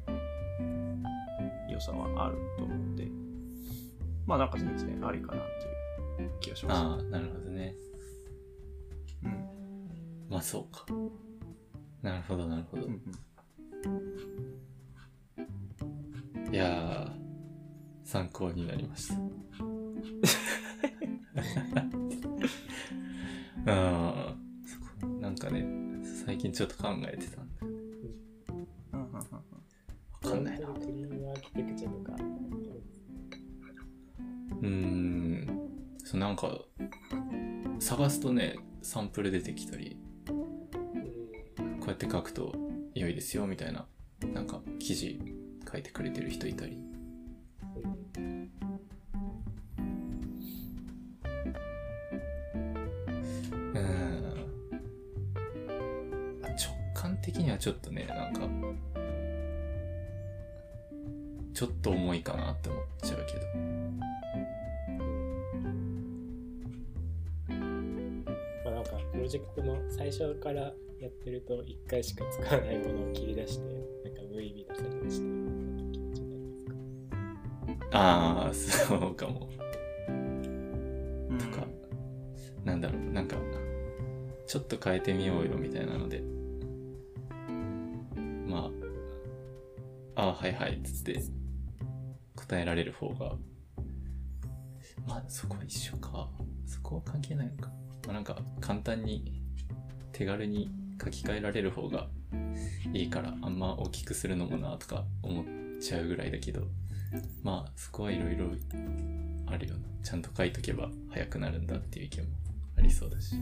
良さはあると思うんで、まあなんか全然ありかなっていう気がします。ああなるほどね。うん。まあそうか。なるほどなるほど、うんうん、いやー参考になりました。うんそこなんかね最近ちょっと考えてたんだ。よねうんうんうん。わかんないな。うーんそうなんか探すとねサンプル出てきたりこうやって書くと良いですよみたいななんか記事書いてくれてる人いたりうん直感的にはちょっとねなんかちょっと重いかなって思っちゃうけど。ロジェクトの最初からやってると1回しか使わないものを切り出してなんか無意味な作業して気持ちになりますかああ、そうかも。うんとか、なんだろう、なんか、ちょっと変えてみようよみたいなので、まあ、ああ、はいはい、つって、答えられる方が、まあ、そこは一緒か。そこは関係ないのか。まあ、なんか、簡単に、手軽に書き換えられる方がいいから、あんま大きくするのもな、とか思っちゃうぐらいだけど、まあ、そこはいろいろあるよな。ちゃんと書いとけば早くなるんだっていう意見もありそうだし。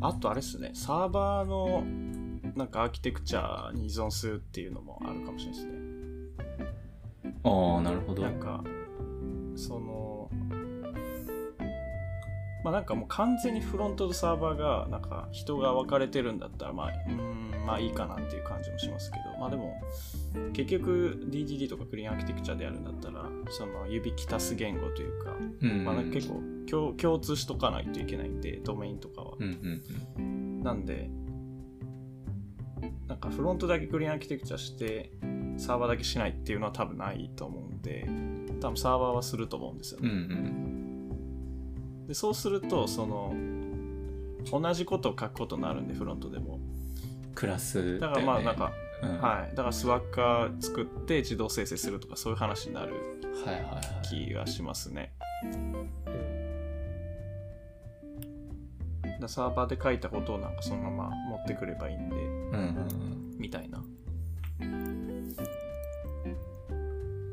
あとあれっすね、サーバーのなんかアーキテクチャに依存するっていうのもあるかもしれないですね。ああ、なるほど。なんか、その、まあなんかもう完全にフロントとサーバーがなんか人が分かれてるんだったらまあ、うーん、まあいいかなっていう感じもしますけど、まあでも、結局 DDD とかクリーンアーキテクチャでやるんだったら、その指き足す言語というか、うん。まあ結構共共通しとかないといけないんで、ドメインとかは。なんで、なんかフロントだけクリーンアーキテクチャして、サーバーだけしないっていうのは多分ないと思うんで、多分サーバーはすると思うんですようんうね。ん。でそうすると、その、同じことを書くことになるんで、フロントでも。クラスだからまあなんか、うん、はい。だからスワッカー作って自動生成するとかそういう話になるはいはいはい。気がしますね。だからサーバーで書いたことをなんかそのまま持ってくればいいんで、うんうんみたいな。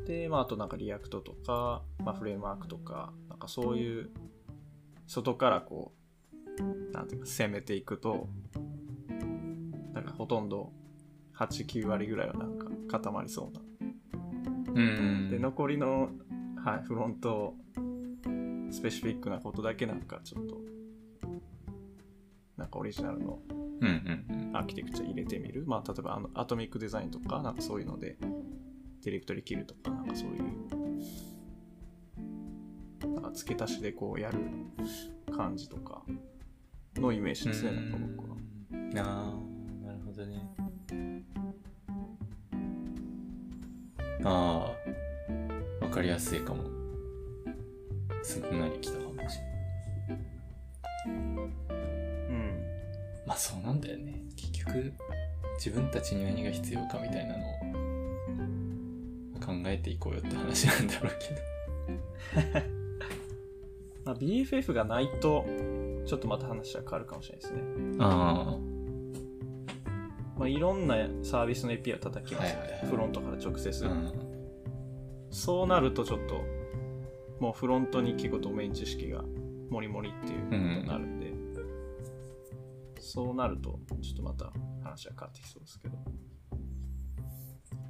で、まあ、あとなんか React とか、まあ、フレームワークとか、なんかそういう、外からこう、なんていうか、攻めていくと、なんかほとんど8、9割ぐらいはなんか固まりそうな。うん。うん。で、残りの、はい、フロント、スペシフィックなことだけなんかちょっと、なんかオリジナルのアーキテクチャ入れてみる。まあ、例えばあのアトミックデザインとか、なんかそういうので、ディレクトリ切るとか、なんかそういう、付け足しでこうやる感じとかのイメージうん。ですね、なんか僕は。うんああ、なるほどね。ああ、わかりやすいかも。すんなりきたかもしれない。うん。まあそうなんだよね。結局、自分たちに何が必要かみたいなのを考えていこうよって話なんだろうけど。まあ、BFF がないと、ちょっとまた話は変わるかもしれないですね。あまあ、いろんなサービスの API を叩きますよね、はいはいはいフロントから直接。あ、うん。そうなるとちょっと、もうフロントに結構ドメイン知識がモリモリっていうことになるんで、そうなると、ちょっとまた話は変わってきそうですけど。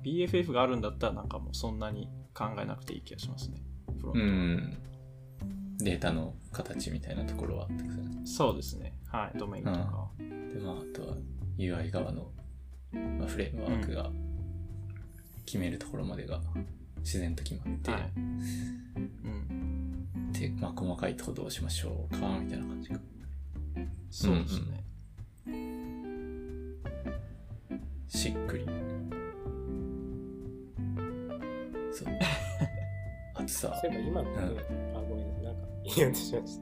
BFF があるんだったらなんかもうそんなに考えなくていい気がしますね。フロントう。ん。データの形みたいなところはってことだねそうですね。はい。ドメインとかは。で、まあ、あとは UI 側の、まあ、フレームワークが決めるところまでが自然と決まって、はい。うん。で、まあ、細かいとこどうしましょうか、みたいな感じか。そうですね。しっくり。そう。あとさ、そういえば今のね、あ、ごめん言おうとしまし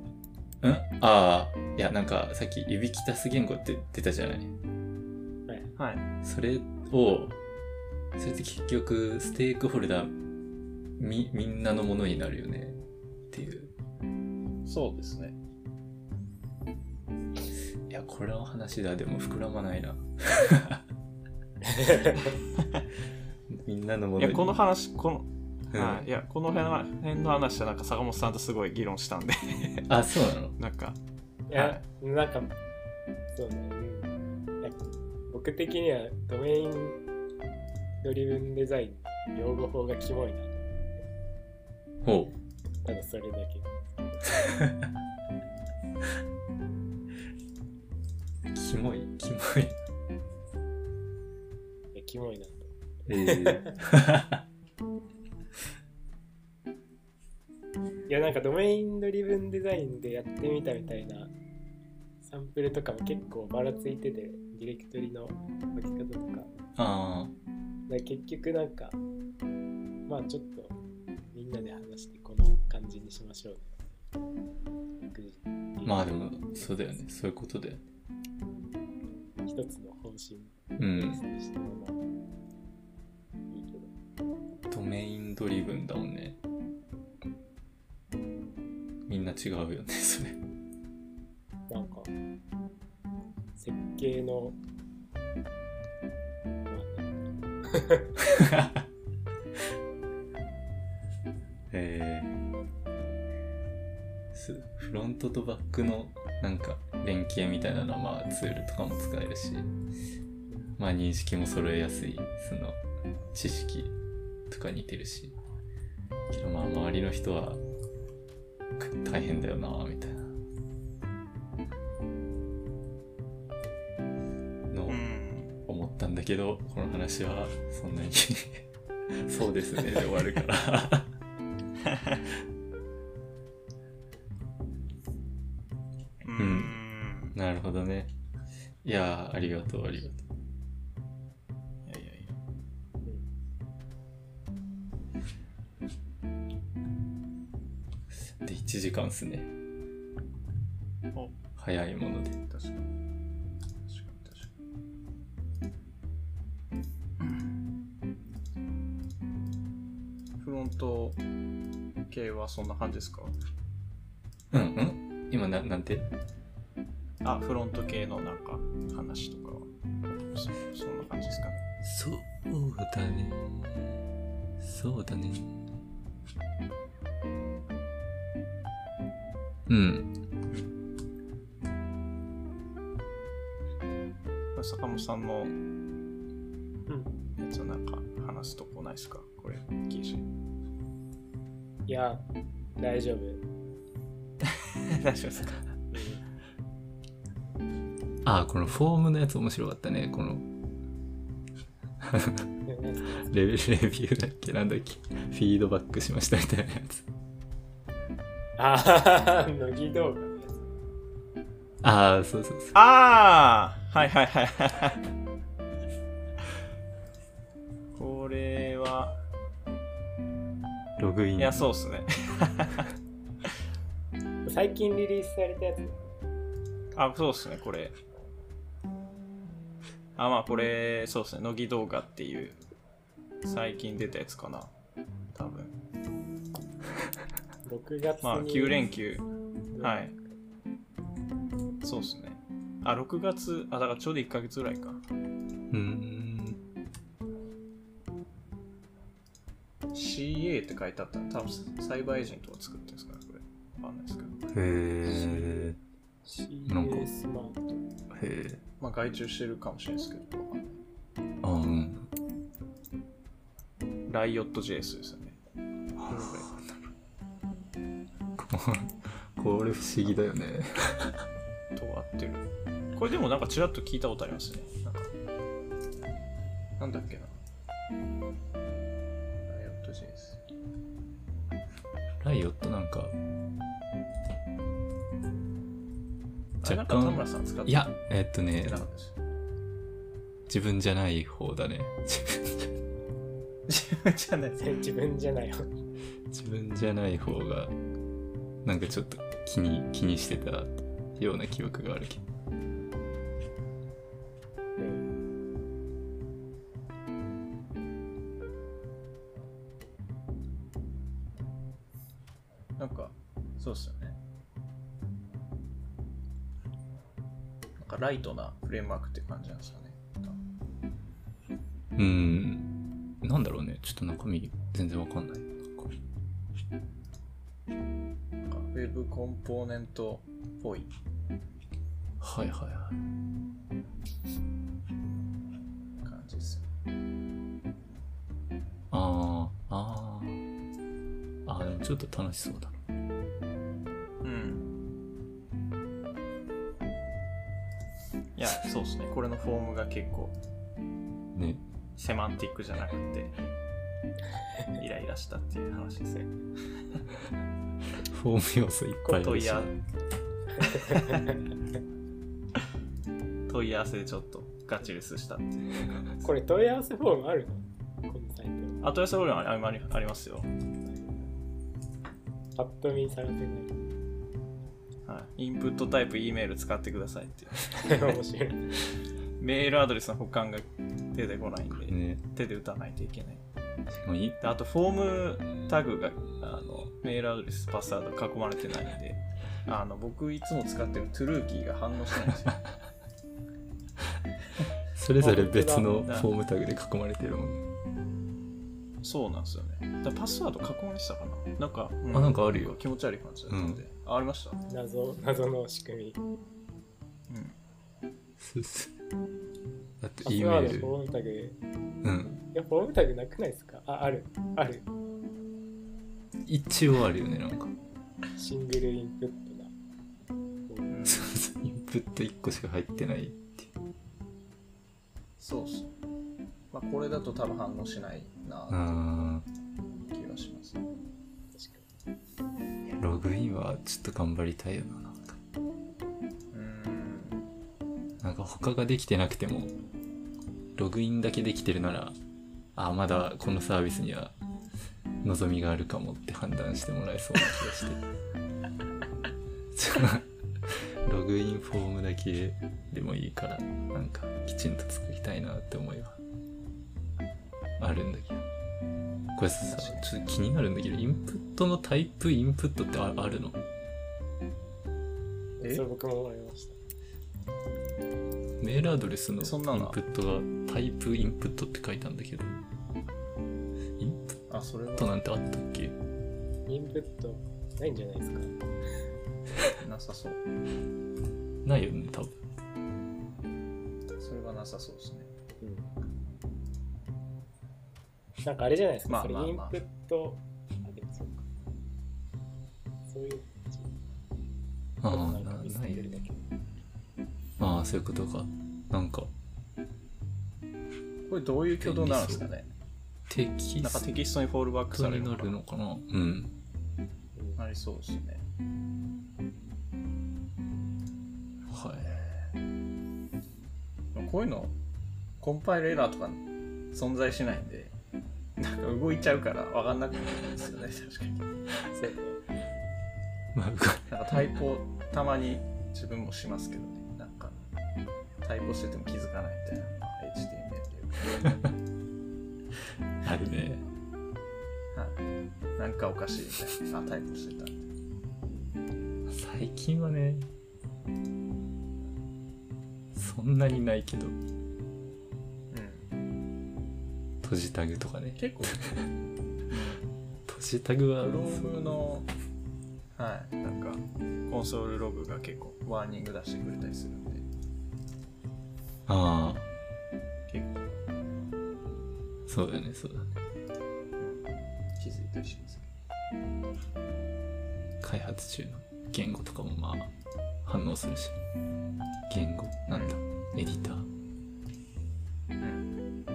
た。ん？ああ、いや、なんかさっき指きたす言語って出たじゃない？はい。はい。それを、それって結局、ステークホルダー、み、みんなのものになるよね。っていう。そうですね。いや、これの話だ、でも膨らまないな。みんなのものに。いや、この話、この、うんはい。いや、この辺は辺の話はなんか坂本さんとすごい議論したんで、あ、そうなの？なんか、いや、なんか、そうね、僕的にはドメインドリブンデザイン、用語法がキモいな。ほただそれだけ。う。キモい、キモい。いや、キモいなと。えー、やなんかドメインドリブンデザインでやってみたみたいなサンプルとかも結構ばらついててディレクトリの書き方とかあだから結局なんかまあちょっとみんなで話してこの感じにしましょうまあでも、そうだよね。そういうことだよね。一つの方針うん。いいけどドメインドリブンだもんね。みんな違うよね、それ。なんか設計の えー、すフロントとバックのなんか連携みたいなのはまあツールとかも使えるし、まあ認識も揃えやすい、その知識とか似てるし、けどまあ周りの人はく大変だよなみたいなの。思ったんだけど、この話はそんなに そうですねで終わるから。うーん。なるほどね。いやー、ありがとう、ありがとい1時間っすね。お早いもので。確かに。確かに確かに。フロント系はそんな感じですか？うんうん今な、なんて？あ、フロント系のなんか話とかは。そそんな感じですかね。そうだね。そうだね。うん。坂本さんのうん。やつはなんか話すとこないですか？これ、記事。いや大丈夫、大丈夫ですか？あー、このフォームのやつ面白かったね。この、レビレビューだっけ？なんだっけ？フィードバックしましたみたいなやつ。ああ乃木動画のやつああ、そうそうそう。ああはいはいはいはい。これは、ログイン。いや、そうっすね。最近リリースされたやつあ、そうっすね、これ。あ、まあこれ、そうっすね、乃木動画っていう、最近出たやつかな。6月にまあ、9連休。はい。そうっすね。あ、6月、あ、だからちょうど1ヶ月ぐらいか。うーん。CA って書いてあった多分サイバーエージェントが作ってるんですかね、これ。わかんないですけど。へえ。なんか CA スマートへえ。まあ、外注してるかもしれないですけど、わかんない。あうん。ライオット JS ですよね。これ不思議だよね。と合ってる。これでもなんかちらっと聞いたことありますね。なんか。なんだっけな。ライオット JS。ライオットなんか、あれなんか田村さん使っていや、えっとね。自分じゃない方だね。自分じゃない。自分じゃないよ自分じゃない方が、なんかちょっと気に、気にしてたような記憶があるけど。なんか、そうっすよね。なんかライトなフレームワークって感じなんですよね。うーん。なんだろうね。ちょっと中身全然わかんない。コンポーネントっぽいはいはいはい。感じですよ。ああ、ああ。ああ、でもちょっと楽しそうだな。うん。いや、そうですね。これのフォームが結構ね。セマンティックじゃなくて、イライラしたっていう話ですね。フォーム要素いっぱい問い合わ 問い合わせでちょっとガチレスしたっていう。これ問い合わせフォームあるの？このサイト。あ、問い合わせフォームあありありますよ。パッと見されてない。はい、インプットタイプ E メール使ってくださいっていう。面白い。メールアドレスの保管が出てこないんで、ね手で打たないといけない。あと、フォームタグがあのメールアドレス、パスワード囲まれてないんで、あの僕いつも使ってるトゥルーキーが反応しないんですよ。それぞれ別のフォームタグで囲まれてるもんそうなんですよね。だパスワード囲まれてたかな？なんか、うあなんかあるよ気持ち悪い感じだったんで。あありました？謎、謎の仕組み。うん。そうそうだって E メールフォームタグ。いうんや、フォームタグなくないですか？あ、ある。ある。一応あるよねなんかシングルインプットだ。うんそうそうインプット1個しか入ってないっていうそうそう。まあ、これだと多分反応しないなあって気がします。確かに。ーログインはちょっと頑張りたいよなかうん。なんか他ができてなくてもログインだけできてるならあまだこのサービスには望みがあるかもって判断してもらえそうな気がして ログインフォームだけでもいいからなんかきちんと作りたいなって思いはあるんだけどこれさちょっと気になるんだけどインプットのタイプインプットってああるの？え？それ僕も思いました。メールアドレスのインプそんなの？ットがタイプインプットって書いたんだけど。インプ？ッあ、それは？トなんてあったっけ？インプット？ないんじゃないですか？なさそう。ないよね多分。それはなさそうですね。うん。なんかあれじゃないですか、まあまあまあ。それインプット、あ、そうか。そういうああない。ああそういうことかなんか。これどういう挙動なんですかね？テキなんかステキストにフォールバックされるのかな？るのかなうん。うんありそうですね。はい。こういうの、コンパイルエラーとか存在しないんで、なんか動いちゃうから分かんなくなるんですよね、確かに。なんかタイプたまに自分もしますけどタイプしてても気づかないみたいな。HTML で。あるねはい。なんかおかしいみたいな。あ、タイプしてた。最近はねそんなにないけどうん。閉じタグとかね結構、閉じタグは Chrome の、はい、なんか、コンソールログが結構ワーニング出してくれたりするんで、ああ結構そうだねそうだね気づいたりします開発中の言語とかもまあ反応するし言語なんだエディターけど。うん。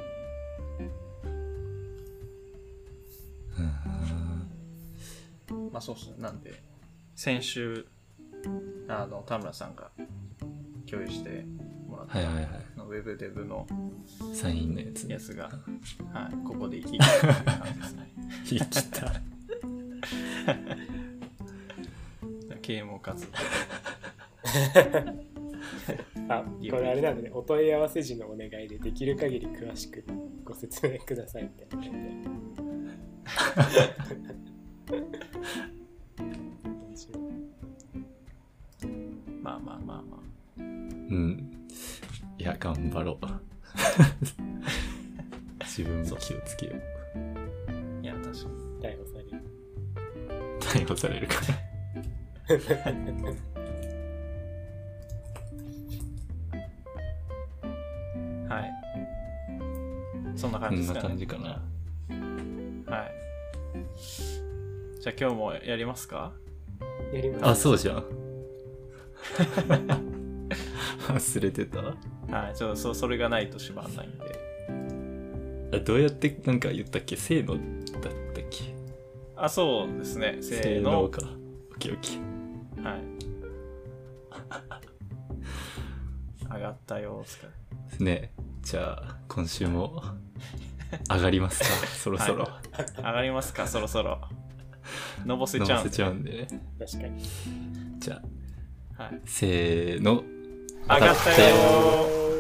うんまあそうっすね。なんで、先週、あの、田村さんが共有してはいはいはいのウェブデブのサインのやつねやつが、はい、ここでいい感じですね。言い切った啓蒙活動。あ、これあれなんだね。お問い合わせ時のお願いでできる限り詳しくご説明くださいって今日もやりますか？やります。あそうじゃん 忘れてた？はい。ちょっとそそれがないとしまんないんで。あどうやってなんか言ったっけ？せーのだったっけ？あ、そうですね。せせーの。か。オッケーオッケー。はい。上がったよ、つか。ねじゃあ今週も上がりますか？そろそろ、上がりますか、そろそろ。のぼせちゃうんで。伸ばせちゃうんでね確かに。じゃあはい。せーの上がったよ